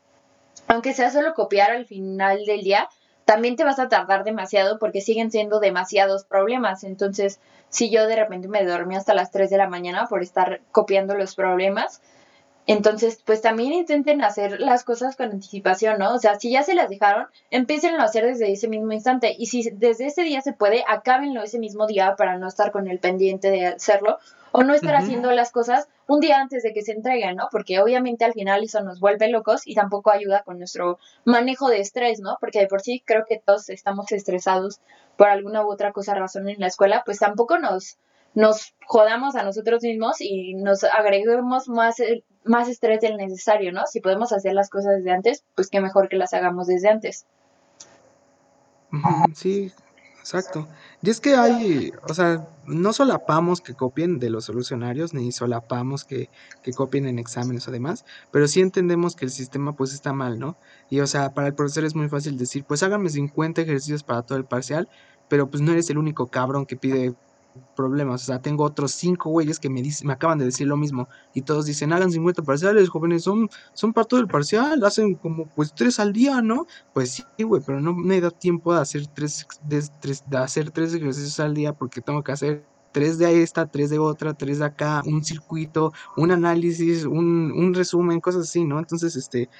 aunque sea solo copiar al final del día, también te vas a tardar demasiado porque siguen siendo demasiados problemas. Entonces, si yo de repente me dormí hasta las 3 de la mañana por estar copiando los problemas, entonces, pues también intenten hacer las cosas con anticipación, ¿no? O sea, si ya se las dejaron, empiecen a hacer desde ese mismo instante. Y si desde ese día se puede, acábenlo ese mismo día para no estar con el pendiente de hacerlo o no estar haciendo las cosas un día antes de que se entreguen, ¿no? Porque obviamente al final eso nos vuelve locos y tampoco ayuda con nuestro manejo de estrés, ¿no? Porque de por sí creo que todos estamos estresados por alguna u otra cosa razón en la escuela, pues tampoco nos nos jodamos a nosotros mismos y nos agreguemos más, eh, más estrés del necesario, ¿no? Si podemos hacer las cosas desde antes, pues qué mejor que las hagamos desde antes. Sí, Exacto. Y es que hay, o sea, no solapamos que copien de los solucionarios, ni solapamos que, que copien en exámenes o demás, pero sí entendemos que el sistema pues está mal, ¿no? Y o sea, para el profesor es muy fácil decir, pues hágame 50 ejercicios para todo el parcial, pero pues no eres el único cabrón que pide problemas. O sea, tengo otros cinco güeyes que me, dicen, me acaban de decir lo mismo. Y todos dicen, hagan 50 parciales, jóvenes, son, son para todo el parcial, hacen como pues tres al día, ¿no? Pues sí, güey, pero no me da tiempo de hacer tres, de, tres, de hacer tres ejercicios al día porque tengo que hacer tres de esta, tres de otra, tres de acá, un circuito, un análisis, un, un resumen, cosas así, ¿no? Entonces, este,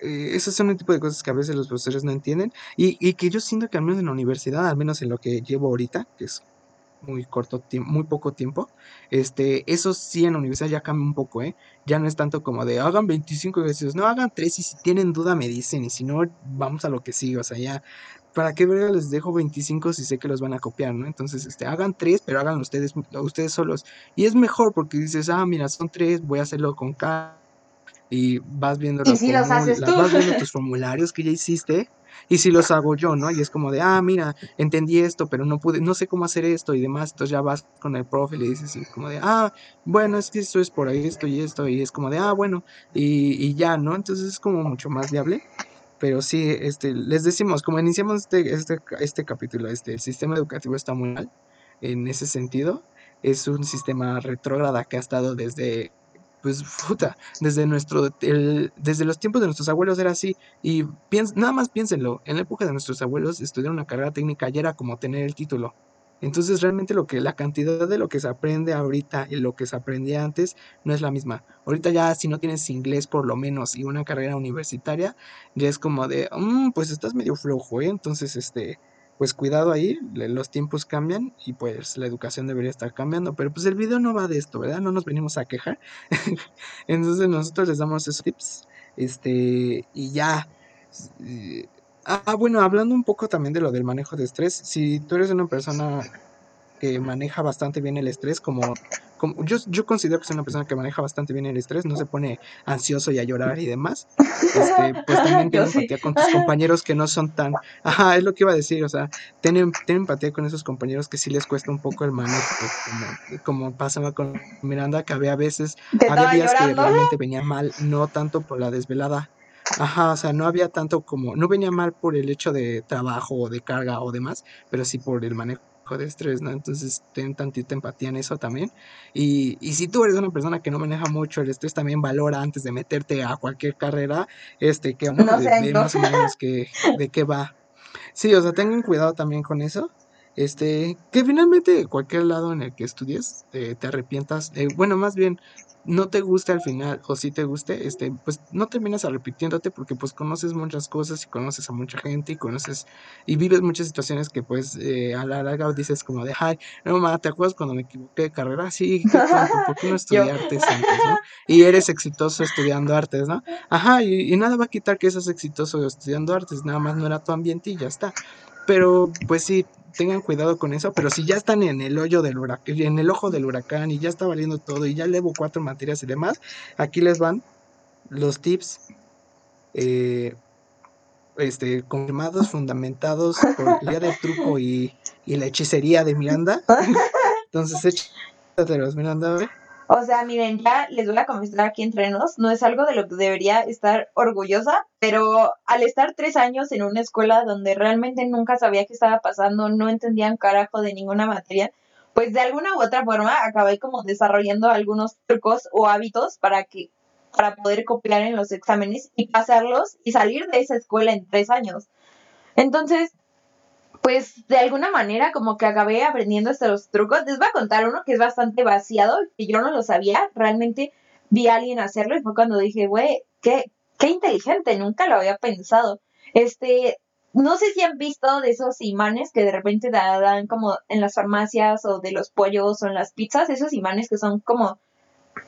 eh, esos son el tipo de cosas que a veces los profesores no entienden y, y, que yo siento que al menos en la universidad, al menos en lo que llevo ahorita, que es muy corto tiempo, muy poco tiempo, este, eso sí en la universidad ya cambia un poco, ¿eh? Ya no es tanto como de hagan 25 ejercicios, no hagan 3 y si tienen duda me dicen y si no, vamos a lo que sigue, o sea, ya, ¿para qué ver les dejo 25 si sé que los van a copiar, ¿no? Entonces, este, hagan 3, pero hagan ustedes, ustedes solos. Y es mejor porque dices, ah, mira, son 3, voy a hacerlo con K y vas viendo, ¿Y si los haces tú? vas viendo tus formularios que ya hiciste y si los hago yo, ¿no? Y es como de, ah, mira, entendí esto, pero no pude, no sé cómo hacer esto y demás. Entonces ya vas con el profe y le dices como de, ah, bueno, es que esto es por ahí, esto y esto. Y es como de, ah, bueno, y, y ya, ¿no? Entonces es como mucho más viable. Pero sí, este, les decimos, como iniciamos este, este, este capítulo, este, el sistema educativo está muy mal en ese sentido. Es un sistema retrógrada que ha estado desde pues puta, desde nuestro, desde los tiempos de nuestros abuelos era así. Y nada más piénsenlo, en la época de nuestros abuelos estudiar una carrera técnica ya era como tener el título. Entonces realmente lo que la cantidad de lo que se aprende ahorita y lo que se aprendía antes no es la misma. Ahorita ya si no tienes inglés por lo menos y una carrera universitaria, ya es como de, mm, pues estás medio flojo, ¿eh? Entonces, este, pues cuidado ahí, los tiempos cambian y pues la educación debería estar cambiando, pero pues el video no va de esto, ¿verdad? No nos venimos a quejar. Entonces nosotros les damos esos tips, este, y ya. Ah, bueno, hablando un poco también de lo del manejo de estrés, si tú eres una persona que maneja bastante bien el estrés, como yo, yo considero que es una persona que maneja bastante bien el estrés, no se pone ansioso y a llorar y demás. Este, pues también tiene empatía con tus compañeros que no son tan, ajá, es lo que iba a decir, o sea, ten, empatía con esos compañeros que sí les cuesta un poco el manejo, como, como pasaba con Miranda, que había veces, había días que realmente venía mal, no tanto por la desvelada, Ajá, o sea, no había tanto como, no venía mal por el hecho de trabajo o de carga o demás, pero sí por el manejo de estrés, ¿no? Entonces ten tantita empatía en eso también. Y, y, si tú eres una persona que no maneja mucho el estrés, también valora antes de meterte a cualquier carrera, este, que no, de, más o menos que, de qué va. Sí, o sea, tengan cuidado también con eso. Este, que finalmente cualquier lado en el que estudies eh, te arrepientas, eh, bueno, más bien no te guste al final o si te guste, este, pues no terminas repitiéndote porque pues conoces muchas cosas y conoces a mucha gente y conoces y vives muchas situaciones que pues eh, a la larga dices como de, ay, no mamá, ¿te acuerdas cuando me equivoqué de carrera? Sí, qué ¿por qué no estudié artes antes, no? Y eres exitoso estudiando artes, ¿no? Ajá, y, y nada va a quitar que seas exitoso estudiando artes, nada más no era tu ambiente y ya está. Pero pues sí, tengan cuidado con eso, pero si ya están en el hoyo del huracán, en el ojo del huracán y ya está valiendo todo y ya levo cuatro materias y demás, aquí les van los tips eh, este, confirmados, fundamentados por la del truco y, y, la hechicería de Miranda. Entonces, échatelos, Miranda, a ver. O sea, miren, ya les voy a confesar aquí entre nos, no es algo de lo que debería estar orgullosa, pero al estar tres años en una escuela donde realmente nunca sabía qué estaba pasando, no entendían carajo de ninguna materia, pues de alguna u otra forma acabé como desarrollando algunos trucos o hábitos para que para poder copiar en los exámenes y pasarlos y salir de esa escuela en tres años. Entonces, pues de alguna manera como que acabé aprendiendo estos trucos. Les voy a contar uno que es bastante vaciado, que yo no lo sabía, realmente vi a alguien hacerlo y fue cuando dije, güey, qué, qué inteligente, nunca lo había pensado. Este, no sé si han visto de esos imanes que de repente dan como en las farmacias o de los pollos o en las pizzas, esos imanes que son como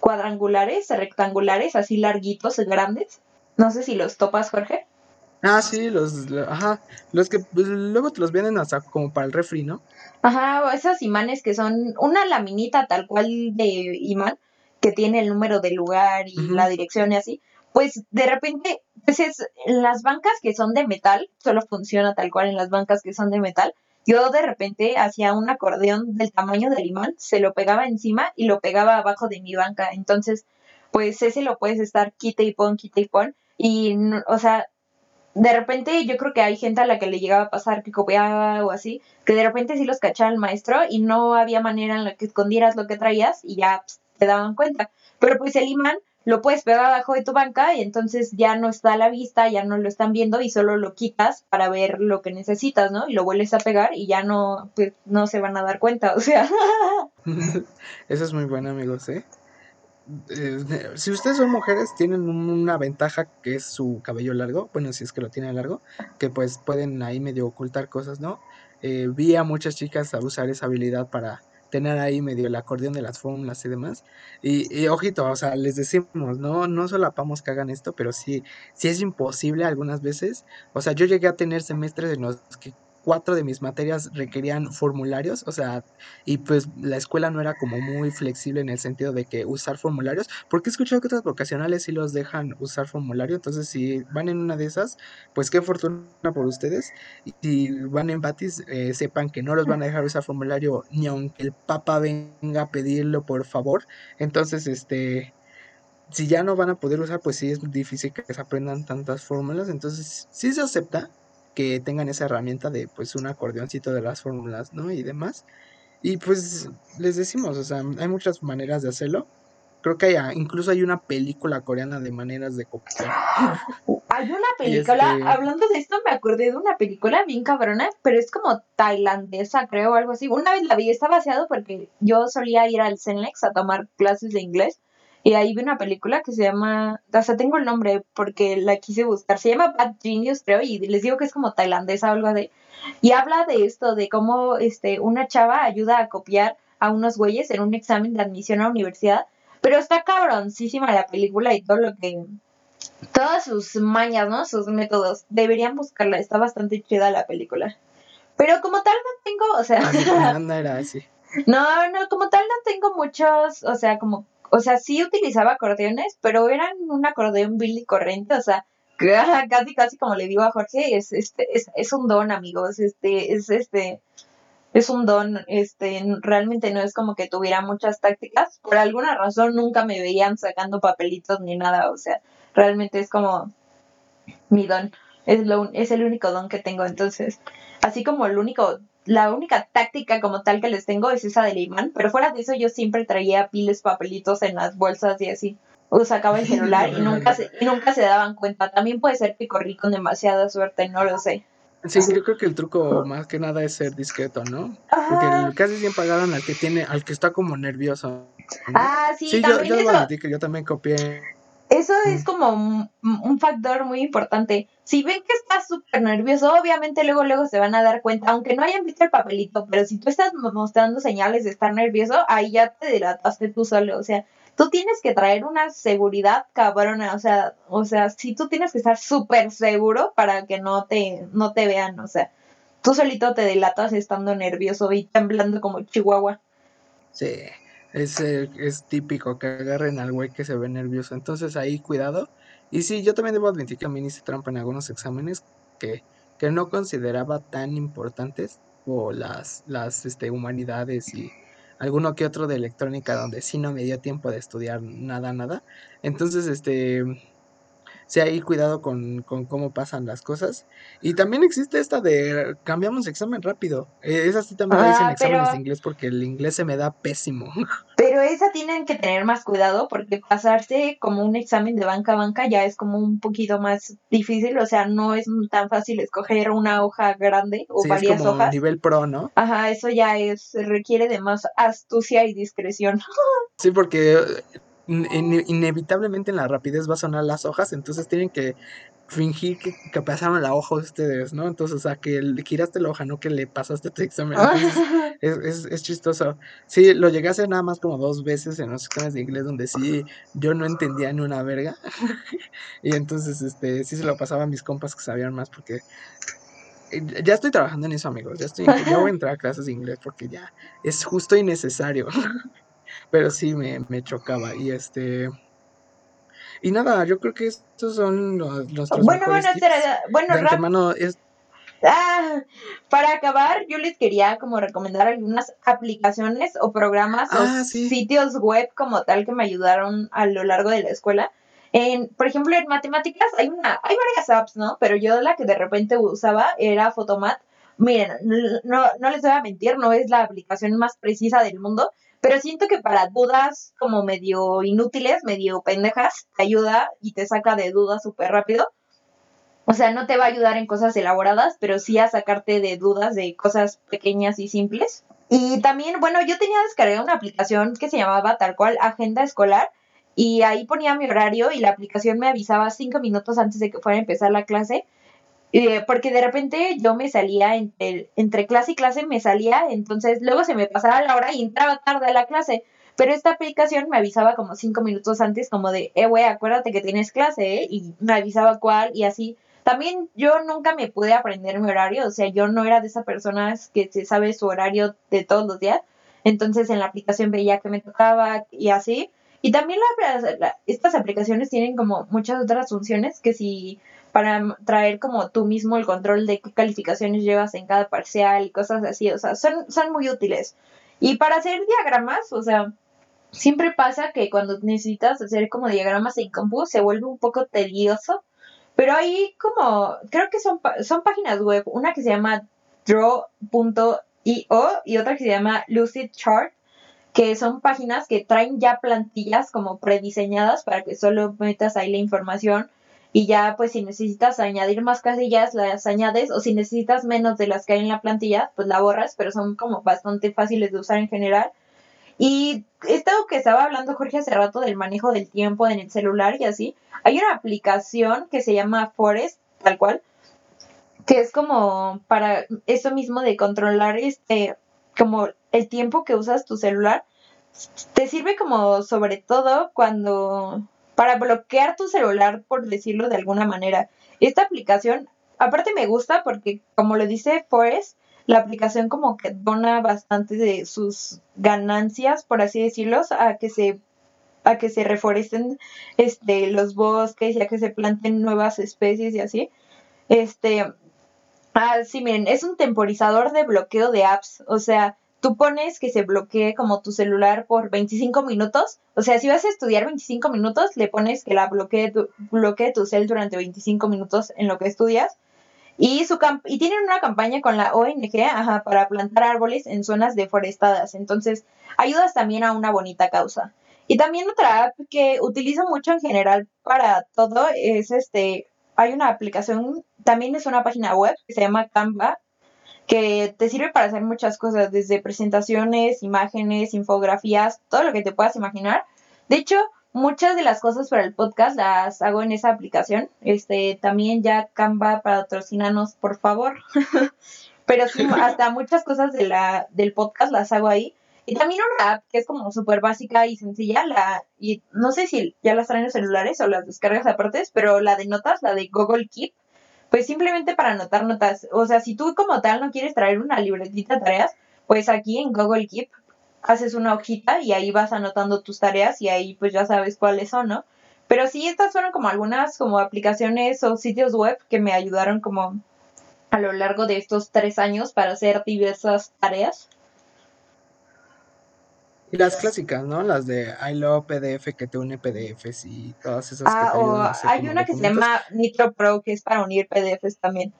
cuadrangulares, rectangulares, así larguitos, grandes. No sé si los topas, Jorge. Ah, sí, los, ajá, los que pues, luego te los vienen hasta como para el refri, ¿no? Ajá, esos imanes que son una laminita tal cual de imán que tiene el número del lugar y la dirección y así. Pues de repente, pues es, en las bancas que son de metal, solo funciona tal cual en las bancas que son de metal, yo de repente hacía un acordeón del tamaño del imán, se lo pegaba encima y lo pegaba abajo de mi banca. Entonces, pues ese lo puedes estar quita y pon, quita y pon. Y, o sea, de repente yo creo que hay gente a la que le llegaba a pasar que copiaba o así, que de repente sí los cachaba el maestro y no había manera en la que escondieras lo que traías y ya pues, te daban cuenta. Pero pues el imán lo puedes pegar abajo de tu banca y entonces ya no está a la vista, ya no lo están viendo y solo lo quitas para ver lo que necesitas, ¿no? Y lo vuelves a pegar y ya no, pues, no se van a dar cuenta, o sea. Eso es muy bueno, amigos, ¿eh? Eh si ustedes son mujeres, tienen una ventaja que es su cabello largo, bueno, si es que lo tienen largo, que pues pueden ahí medio ocultar cosas, ¿no? Eh, vi a muchas chicas a usar esa habilidad para tener ahí medio el acordeón de las fórmulas y demás. Y, ojito, o sea, les decimos, no, no solapamos que hagan esto, pero sí, sí es imposible algunas veces. O sea, yo llegué a tener semestres en los que cuatro de mis materias requerían formularios, o sea, y pues la escuela no era como muy flexible en el sentido de que usar formularios, porque he escuchado que otras vocacionales sí los dejan usar formulario, entonces si van en una de esas, pues qué fortuna por ustedes, y si van en Batis, eh, sepan que no los van a dejar usar formulario ni aunque el Papa venga a pedirlo por favor, entonces este si ya no van a poder usar, pues sí es difícil que se aprendan tantas fórmulas. Entonces, sí se acepta, que tengan esa herramienta de pues un acordeoncito de las fórmulas, ¿no? Y demás. Y pues les decimos, o sea, hay muchas maneras de hacerlo. Creo que hay, ah, incluso hay una película coreana de maneras de copiar. Hay una película, este hablando de esto, me acordé de una película bien cabrona, pero es como tailandesa, creo, o algo así. Una vez la vi, está vaciado porque yo solía ir al Zenlex a tomar clases de inglés y ahí vi una película que se llama, o sea, tengo el nombre porque la quise buscar, se llama Bad Genius, creo, y les digo que es como tailandesa o algo así. Y habla de esto, de cómo este, una chava ayuda a copiar a unos güeyes en un examen de admisión a la universidad. Pero está cabroncísima la película y todo lo que. Todas sus mañas, ¿no? Sus métodos. Deberían buscarla, está bastante chida la película. Pero como tal no tengo, o sea. No, no, como tal no tengo muchos, o sea, como o sea, sí utilizaba acordeones, pero eran un acordeón Billy corriente, o sea, casi casi como le digo a Jorge, es este es, es un don, amigos, este es este es un don, este realmente no es como que tuviera muchas tácticas, por alguna razón nunca me veían sacando papelitos ni nada, o sea, realmente es como mi don, es lo es el único don que tengo, entonces, así como el único la única táctica como tal que les tengo es esa del imán, pero fuera de eso yo siempre traía piles, papelitos en las bolsas y así. O sacaba el celular y nunca se, y nunca se daban cuenta. También puede ser que corrí con demasiada suerte, no lo sé. Sí, yo creo que el truco más que nada es ser discreto, ¿no? Porque casi siempre agarran al que tiene, al que está como nervioso. Ah, sí, sí yo, yo, que yo también copié eso es como un, factor muy importante. Si ven que estás súper nervioso, obviamente luego luego se van a dar cuenta, aunque no hayan visto el papelito, pero si tú estás mostrando señales de estar nervioso, ahí ya te delataste tú solo, o sea, tú tienes que traer una seguridad cabrona, o sea, o sea, si tú tienes que estar súper seguro para que no te no te vean, o sea, tú solito te delatas estando nervioso y temblando como chihuahua. Sí. Es, eh, es típico que agarren al güey que se ve nervioso. Entonces ahí cuidado. Y sí, yo también debo admitir que mí hice trampa en algunos exámenes que, que no consideraba tan importantes o las, las este, humanidades y alguno que otro de electrónica donde sí no me dio tiempo de estudiar nada, nada. Entonces, este, sí hay cuidado con, cómo pasan las cosas. Y también existe esta de cambiamos examen rápido. Eh, esa sí también dicen ah, exámenes de inglés porque el inglés se me da pésimo. Pero esa tienen que tener más cuidado porque pasarse como un examen de banca a banca ya es como un poquito más difícil. O sea, no es tan fácil escoger una hoja grande o varias es como hojas. nivel pro, ¿no? Ajá, eso ya es, requiere de más astucia y discreción. Sí, porque inevitablemente en la rapidez va a sonar las hojas, entonces tienen que fingir que, pasaron la hoja ustedes, ¿no? Entonces, o sea, que le giraste la hoja, no que le pasaste tu examen. es, es, chistoso. Sí, lo llegué a hacer nada más como dos veces en los exámenes de inglés donde sí, yo no entendía ni una verga. y entonces, este, sí se lo pasaba a mis compas que sabían más porque eh, ya estoy trabajando en eso, amigos. Ya estoy, ya voy a entrar a clases de inglés porque ya es justo y necesario. pero sí me, me chocaba. Y este. Y nada, yo creo que estos son los, nuestros bueno, bueno, tips. bueno, antemano es, Ah, para acabar, yo les quería como recomendar algunas aplicaciones o programas Ah, o sí. sitios web como tal que me ayudaron a lo largo de la escuela. En, por ejemplo, en matemáticas hay una, hay varias apps, ¿no? Pero yo la que de repente usaba era Photomat. Miren, no, no les voy a mentir, no es la aplicación más precisa del mundo, pero siento que para dudas como medio inútiles, medio pendejas, te ayuda y te saca de dudas súper rápido. O sea, no te va a ayudar en cosas elaboradas, pero sí a sacarte de dudas de cosas pequeñas y simples. Y también, bueno, yo tenía descargada una aplicación que se llamaba tal cual Agenda Escolar y ahí ponía mi horario y la aplicación me avisaba cinco minutos antes de que fuera a empezar la clase. Eh, porque de repente yo me salía entre, entre clase y clase, me salía, entonces luego se me pasaba la hora y entraba tarde a la clase. Pero esta aplicación me avisaba como cinco minutos antes, como de, eh, güey, acuérdate que tienes clase, ¿eh? Y me avisaba cuál y así. También yo nunca me pude aprender mi horario, o sea, yo no era de esas personas que se sabe su horario de todos los días. Entonces en la aplicación veía que me tocaba y así. Y también la- la- estas aplicaciones tienen como muchas otras funciones que si para traer como tú mismo el control de qué calificaciones llevas en cada parcial y cosas así, o sea, son, son muy útiles. Y para hacer diagramas, o sea, siempre pasa que cuando necesitas hacer como diagramas en compu se vuelve un poco tedioso, pero hay como, creo que son, son páginas web, una que se llama draw.io y otra que se llama Lucid Chart, que son páginas que traen ya plantillas como prediseñadas para que solo metas ahí la información y ya pues si necesitas añadir más casillas las añades o si necesitas menos de las que hay en la plantilla pues la borras, pero son como bastante fáciles de usar en general. Y esto que estaba hablando Jorge hace rato del manejo del tiempo en el celular y así, hay una aplicación que se llama Forest, tal cual, que es como para eso mismo de controlar este, como el tiempo que usas tu celular. Te sirve como sobre todo cuando, para bloquear tu celular, por decirlo de alguna manera. Esta aplicación, aparte me gusta porque como lo dice Forest, la aplicación como que dona bastante de sus ganancias, por así decirlo, a que se a que se reforesten este los bosques y a que se planten nuevas especies y así. Este, ah, sí, miren, es un temporizador de bloqueo de apps, o sea, tú pones que se bloquee como tu celular por 25 minutos, o sea, si vas a estudiar 25 minutos, le pones que la bloquee tu, bloquee tu cel durante 25 minutos en lo que estudias. Y, su y tienen una campaña con la ONG ajá, para plantar árboles en zonas deforestadas. Entonces, ayudas también a una bonita causa. Y también otra app que utilizo mucho en general para todo es este, hay una aplicación, también es una página web que se llama Canva, que te sirve para hacer muchas cosas, desde presentaciones, imágenes, infografías, todo lo que te puedas imaginar. De hecho, muchas de las cosas para el podcast las hago en esa aplicación. Este, también ya Canva patrocinanos, por favor. Pero sí, hasta muchas cosas de la, del podcast las hago ahí. Y también una app que es como súper básica y sencilla, la, y no sé si ya las traen los celulares o las descargas aparte, pero la de notas, la de Google Keep, pues simplemente para anotar notas. O sea, si tú como tal no quieres traer una libretita de tareas, pues aquí en Google Keep haces una hojita y ahí vas anotando tus tareas y ahí pues ya sabes cuáles son, ¿no? Pero sí, estas fueron como algunas como aplicaciones o sitios web que me ayudaron como a lo largo de estos tres años para hacer diversas tareas. Y las clásicas, ¿no? Las de I love PDF que te une PDFs y todas esas que Ah, te o ayudan a hacer hay una que se llama Nitro Pro que es para unir PDFs también.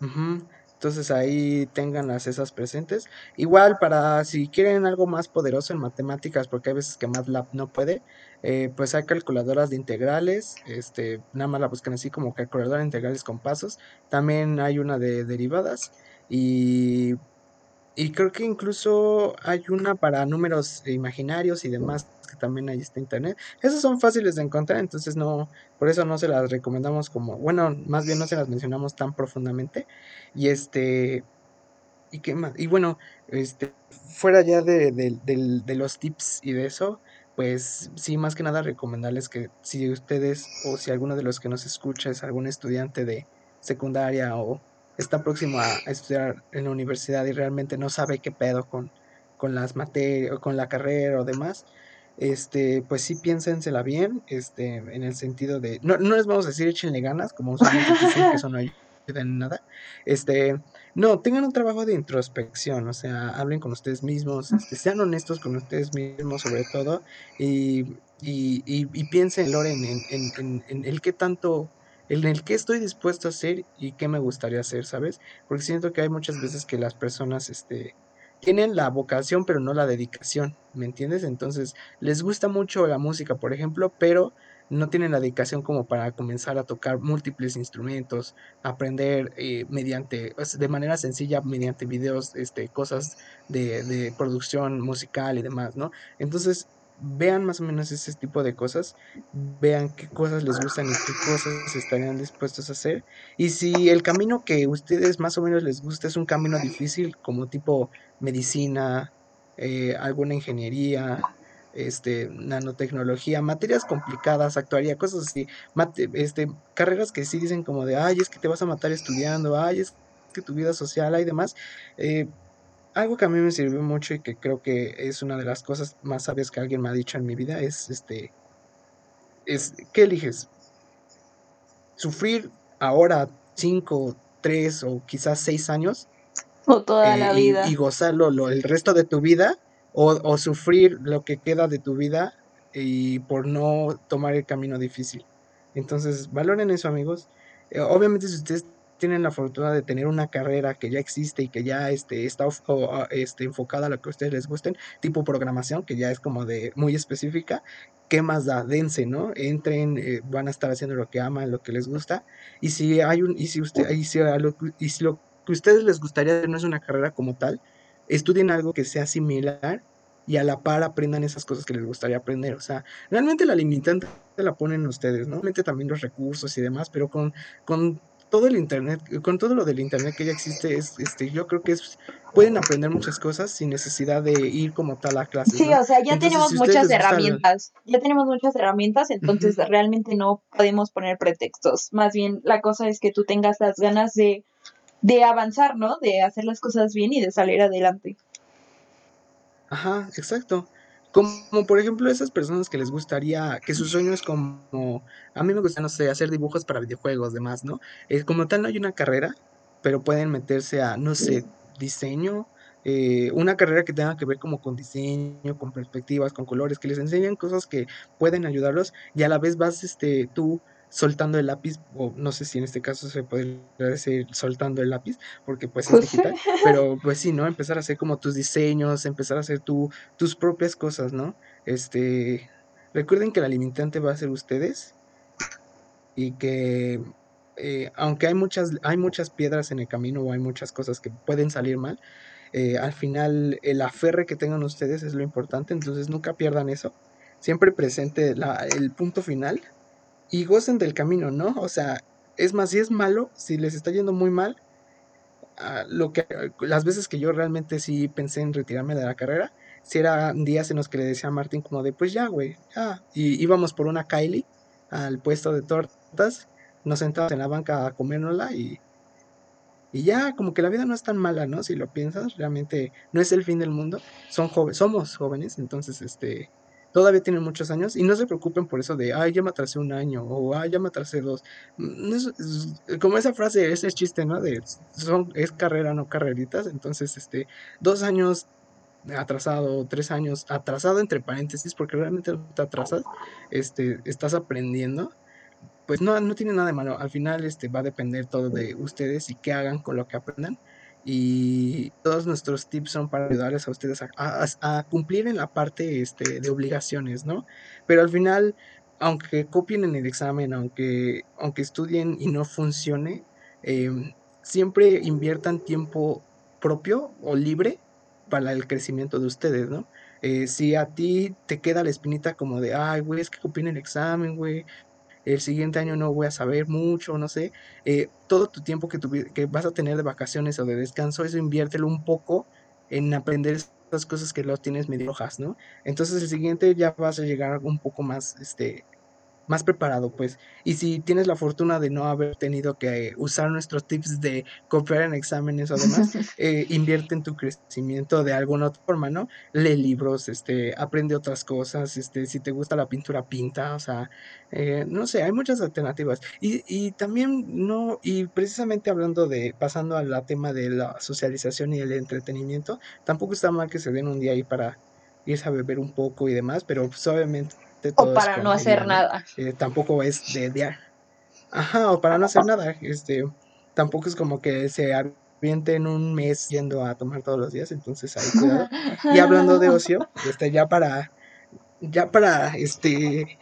Ujú. Entonces ahí ténganlas esas presentes. Igual para si quieren algo más poderoso en matemáticas, porque hay veces que MATLAB no puede, eh, pues hay calculadoras de integrales, este, nada más la buscan así como calculadora de integrales con pasos. También hay una de derivadas y, y creo que incluso hay una para números imaginarios y demás, que también ahí está internet. Esas son fáciles de encontrar, entonces no, por eso no se las recomendamos como, bueno, más bien no se las mencionamos tan profundamente. Y este, ¿y qué más? Y bueno, este, fuera ya de, de- del- de los tips y de eso, pues sí, más que nada recomendarles que si ustedes o si alguno de los que nos escucha es algún estudiante de secundaria o está próximo a, estudiar en la universidad y realmente no sabe qué pedo con, con las materias o con la carrera o demás, este, pues sí piénsensela bien, este, en el sentido de, no, no les vamos a decir échenle ganas, como usualmente dicen que eso no ayuda, en nada. Este, no, tengan un trabajo de introspección, o sea, hablen con ustedes mismos, este, sean honestos con ustedes mismos sobre todo y, y, y, piensen, Loren, en, en, en, el qué tanto en el qué estoy dispuesto a hacer y qué me gustaría hacer, ¿sabes? Porque siento que hay muchas veces que las personas, este, tienen la vocación pero no la dedicación, ¿me entiendes? Entonces les gusta mucho la música, por ejemplo, pero no tienen la dedicación como para comenzar a tocar múltiples instrumentos, aprender eh, mediante, de manera sencilla, mediante videos, este, cosas de, de producción musical y demás, ¿no? Entonces vean más o menos ese tipo de cosas, vean qué cosas les gustan y qué cosas estarían dispuestos a hacer. Y si el camino que ustedes más o menos les gusta es un camino difícil, como tipo medicina, eh, alguna ingeniería, este, nanotecnología, materias complicadas, actuaría, cosas así, este, carreras que sí dicen como de, ay, es que te vas a matar estudiando, ay, es que tu vida social, hay demás, eh, algo que a mí me sirvió mucho y que creo que es una de las cosas más sabias que alguien me ha dicho en mi vida es este es ¿qué eliges? Sufrir ahora cinco, tres o quizás seis años o toda la eh, vida y, gozarlo lo, el resto de tu vida o, o, sufrir lo que queda de tu vida y por no tomar el camino difícil. Entonces, valoren eso, amigos. Eh, obviamente, si ustedes tienen la fortuna de tener una carrera que ya existe y que ya este, está este, enfocada a lo que a ustedes les gusten, tipo programación, que ya es como de muy específica, ¿qué más da? Dense, ¿no? Entren, eh, van a estar haciendo lo que aman, lo que les gusta. Y si hay un, y si usted, y si, lo, y si lo que a ustedes les gustaría no es una carrera como tal, estudien algo que sea similar y a la par aprendan esas cosas que les gustaría aprender. O sea, realmente la limitante la ponen ustedes, ¿no? Realmente también los recursos y demás, pero con, con todo el internet, con todo lo del internet que ya existe, es, este, yo creo que es, pueden aprender muchas cosas sin necesidad de ir como tal a clases. Sí, o sea, ya tenemos muchas herramientas, ya tenemos muchas herramientas, entonces realmente no podemos poner pretextos. Más bien, la cosa es que tú tengas las ganas de, de avanzar, ¿no? De hacer las cosas bien y de salir adelante. Ajá, exacto. Como por ejemplo esas personas que les gustaría, que su sueño es como, a mí me gusta, no sé, hacer dibujos para videojuegos, demás, ¿no? Eh, como tal no hay una carrera, pero pueden meterse a, no sé, diseño, eh, una carrera que tenga que ver como con diseño, con perspectivas, con colores, que les enseñan cosas que pueden ayudarlos y a la vez vas, este, tú soltando el lápiz, o no sé si en este caso se podría decir soltando el lápiz, porque pues es pues digital, pero pues sí, ¿no? Empezar a hacer como tus diseños, empezar a hacer tu, tus propias cosas, ¿no? Este, recuerden que la limitante va a ser ustedes y que eh, aunque hay muchas, hay muchas piedras en el camino o hay muchas cosas que pueden salir mal, eh, al final el aferre que tengan ustedes es lo importante, entonces nunca pierdan eso. Siempre presente la, el punto final y gocen del camino, ¿no? O sea, es más, si es malo, si les está yendo muy mal, ah, lo que las veces que yo realmente sí pensé en retirarme de la carrera, si eran días en los que le decía a Martín como de, pues ya, güey, ya. Y íbamos por una Kylie al puesto de tortas, nos sentábamos en la banca a comérnosla y, y ya, como que la vida no es tan mala, ¿no? Si lo piensas, realmente no es el fin del mundo. Son jóvenes, somos jóvenes, entonces, este, todavía tienen muchos años y no se preocupen por eso de, ay, ya me atrasé un año o ay, ya me atrasé dos. Mm, como esa frase, ese chiste, ¿no? De, son, es carrera, no carreritas. Entonces, este, dos años atrasado, tres años atrasado entre paréntesis, porque realmente te atrasas, este, estás aprendiendo. Pues no, no tiene nada de malo. Al final este, va a depender todo de ustedes y qué hagan con lo que aprendan y todos nuestros tips son para ayudarles a ustedes a, cumplir en la parte este, de obligaciones, ¿no? Pero al final, aunque copien en el examen, aunque, aunque estudien y no funcione, em, siempre inviertan tiempo propio o libre para el crecimiento de ustedes, ¿no? Eh, si a ti te queda la espinita como de, ay, güey, es que copien el examen, güey, el siguiente año no voy a saber mucho, no sé, eh, todo tu tiempo que, que vas a tener de vacaciones o de descanso, eso inviértelo un poco en aprender esas cosas que lo tienes medio rojas, ¿no? Entonces el siguiente ya vas a llegar un poco más, este, más preparado, pues. Y si tienes la fortuna de no haber tenido que usar nuestros tips de copiar en exámenes o demás, eh, invierte en tu crecimiento de alguna otra forma, ¿no? Lee libros, este, aprende otras cosas, este, si te gusta la pintura, pinta, o sea, eh, no sé, hay muchas alternativas. Y, y también no, y precisamente hablando de, pasando al tema de la socialización y el entretenimiento, tampoco está mal que se den un día ahí para irse a beber un poco y demás, pero pues, o para no hacer nada. Eh, tampoco es de, de, Ajá, o para no hacer nada. Este, tampoco es como que se en un mes yendo a tomar todos los días, entonces ahí cuidado. Y hablando de ocio, este, ya para, ya para, este,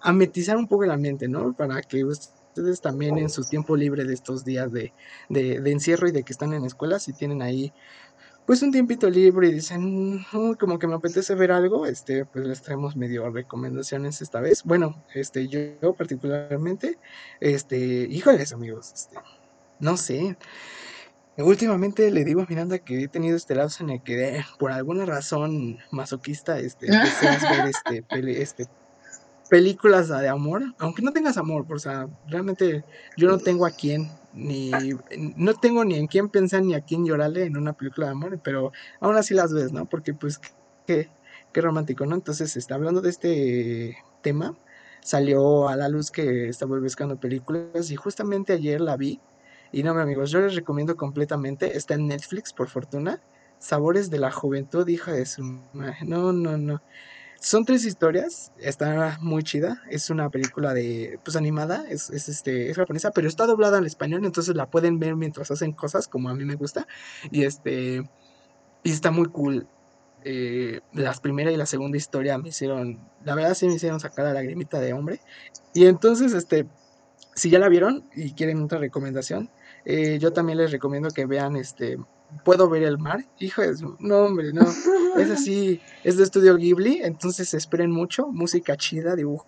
ametizar un poco el ambiente, ¿no? Para que ustedes también en su tiempo libre de estos días de, de, de encierro y de que están en escuela, si tienen ahí pues un tiempito libre y dicen, mm, como que me apetece ver algo, este, pues les traemos medio recomendaciones esta vez. Bueno, este, yo, particularmente, este, híjoles amigos, este, no sé. Últimamente le digo a Miranda que he tenido este lapso en el que por alguna razón masoquista, este, ver este, este películas de amor, aunque no tengas amor, o sea, realmente yo no tengo a quién, ni, no tengo ni en quién pensar ni a quién llorarle en una película de amor, pero aún así las ves, ¿no? Porque pues qué, qué romántico, ¿no? Entonces, está hablando de este tema, salió a la luz que estaba buscando películas y justamente ayer la vi. Y no, amigos, yo les recomiendo completamente, está en Netflix por fortuna, Sabores de la Juventud, hija de su No, no, no. Son tres historias, está muy chida, es una película de, pues animada, es, es, este, es japonesa, pero está doblada al español, entonces la pueden ver mientras hacen cosas, como a mí me gusta, y este, y está muy cool. Eh, las primera y la segunda historia me hicieron, la verdad sí me hicieron sacar la lagrimita de hombre, y entonces, este, si ya la vieron y quieren otra recomendación, eh, yo también les recomiendo que vean, este, puedo ver el mar. Hijo de no, hombre, no. Es así, es de estudio Ghibli, entonces esperen mucho, música chida, dibujos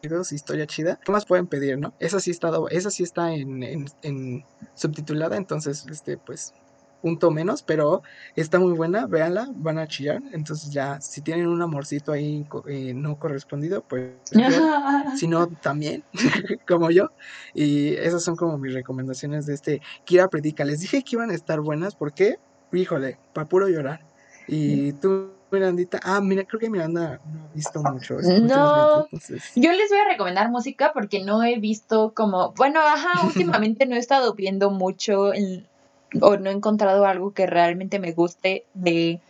chidos, historia chida. ¿Qué más pueden pedir, no? Esa sí está, esa sí está en, en, en subtitulada, entonces, este, pues, punto menos, pero está muy buena, véanla, van a chillar. Entonces ya, si tienen un amorcito ahí eh, no correspondido, pues si no, también, como yo. Y esas son como mis recomendaciones de este Kira Predica. Les dije que iban a estar buenas porque, híjole, para puro llorar. Y tú, Mirandita, ah, mira, creo que Miranda no ha visto mucho. No, yo les voy a recomendar música porque no he visto como, bueno, ajá, últimamente no he estado viendo mucho en o no he encontrado algo que realmente me guste de,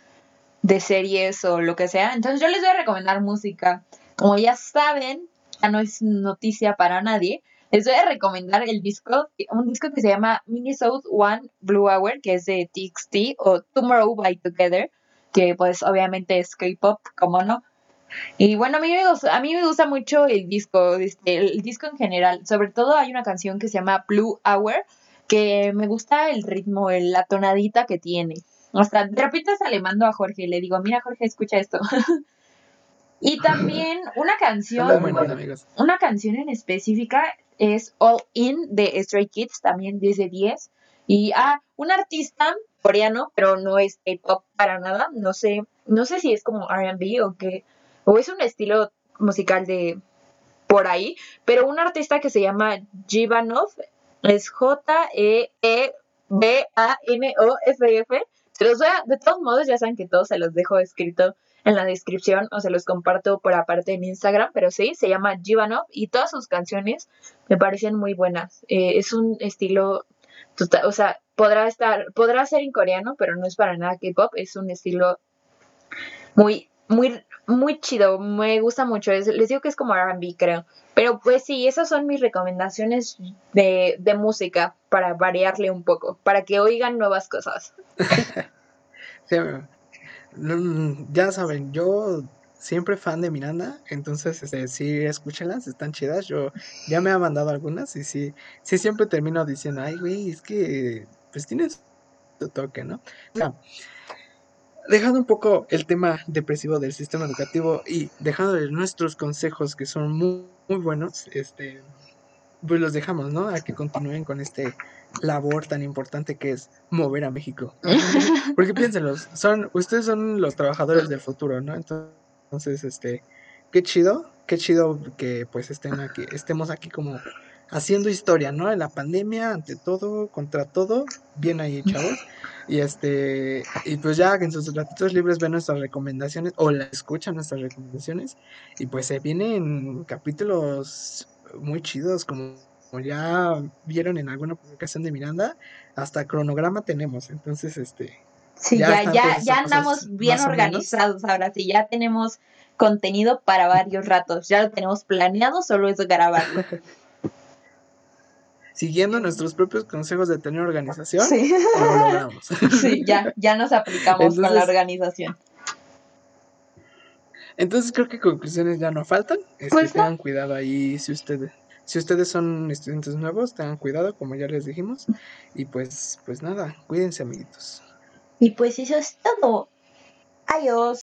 de series o lo que sea. Entonces yo les voy a recomendar música. Como ya saben, ya no es noticia para nadie. Les voy a recomendar el disco, un disco que se llama Minnesota One Blue Hour, que es de TXT, o Tomorrow by Together, que pues obviamente es K-pop, como no. Y bueno, a mí, me gusta, a mí me gusta mucho el disco, este, el disco en general. Sobre todo hay una canción que se llama Blue Hour, que me gusta el ritmo, la tonadita que tiene. Hasta de repente se le mando a Jorge y le digo, mira Jorge, escucha esto. y también una canción, una canción en específica es All In de Stray Kids, también 10 de 10. Y ah, un artista coreano, pero no es K-pop para nada, no sé, no sé si es como R&B o qué, o es un estilo musical de por ahí, pero un artista que se llama Jivanov, es J-E-E-B-A-N-O-F-F. Se los voy a, de todos modos, ya saben que todos se los dejo escrito en la descripción o se los comparto por aparte en Instagram, pero sí, se llama Jivanov y todas sus canciones me parecen muy buenas. Eh, es un estilo, total, o sea, podrá estar, podrá ser en coreano, pero no es para nada K-pop, es un estilo muy, muy, muy chido, me gusta mucho, les digo que es como R&B creo, pero pues sí, esas son mis recomendaciones de, de música para variarle un poco, para que oigan nuevas cosas. ya saben, yo siempre fan de Miranda, entonces este, sí, escúchenlas, están chidas. Yo ya me ha mandado algunas y sí, sí siempre termino diciendo, ay, güey, es que pues tienes tu toque, ¿no? Dejando un poco el tema depresivo del sistema educativo y dejando nuestros consejos que son muy, muy buenos, este, pues los dejamos, ¿no? A que continúen con este labor tan importante que es mover a México. Porque piénsenlo, son, ustedes son los trabajadores del futuro, ¿no? Entonces, este, qué chido, qué chido que pues estén aquí, estemos aquí como haciendo historia, ¿no? En la pandemia, ante todo, contra todo, bien ahí, chavos. Y este, y pues ya en sus ratitos libres ven nuestras recomendaciones o la escuchan nuestras recomendaciones. Y pues se vienen capítulos muy chidos, como, como ya vieron en alguna publicación de Miranda, hasta cronograma tenemos. Entonces, este, Sí, Ya ya, ya, ya, andamos bien organizados ahora sí, ya tenemos contenido para varios ratos, ya lo tenemos planeado, solo es grabarlo. siguiendo nuestros propios consejos de tener organización, Sí, lo logramos. sí, ya, ya nos aplicamos con la organización. Entonces creo que conclusiones ya no faltan. Este, Pues no. tengan cuidado ahí si ustedes, si ustedes son estudiantes nuevos, tengan cuidado, como ya les dijimos. Y pues, pues nada, cuídense amiguitos. Y pues eso es todo. Adiós.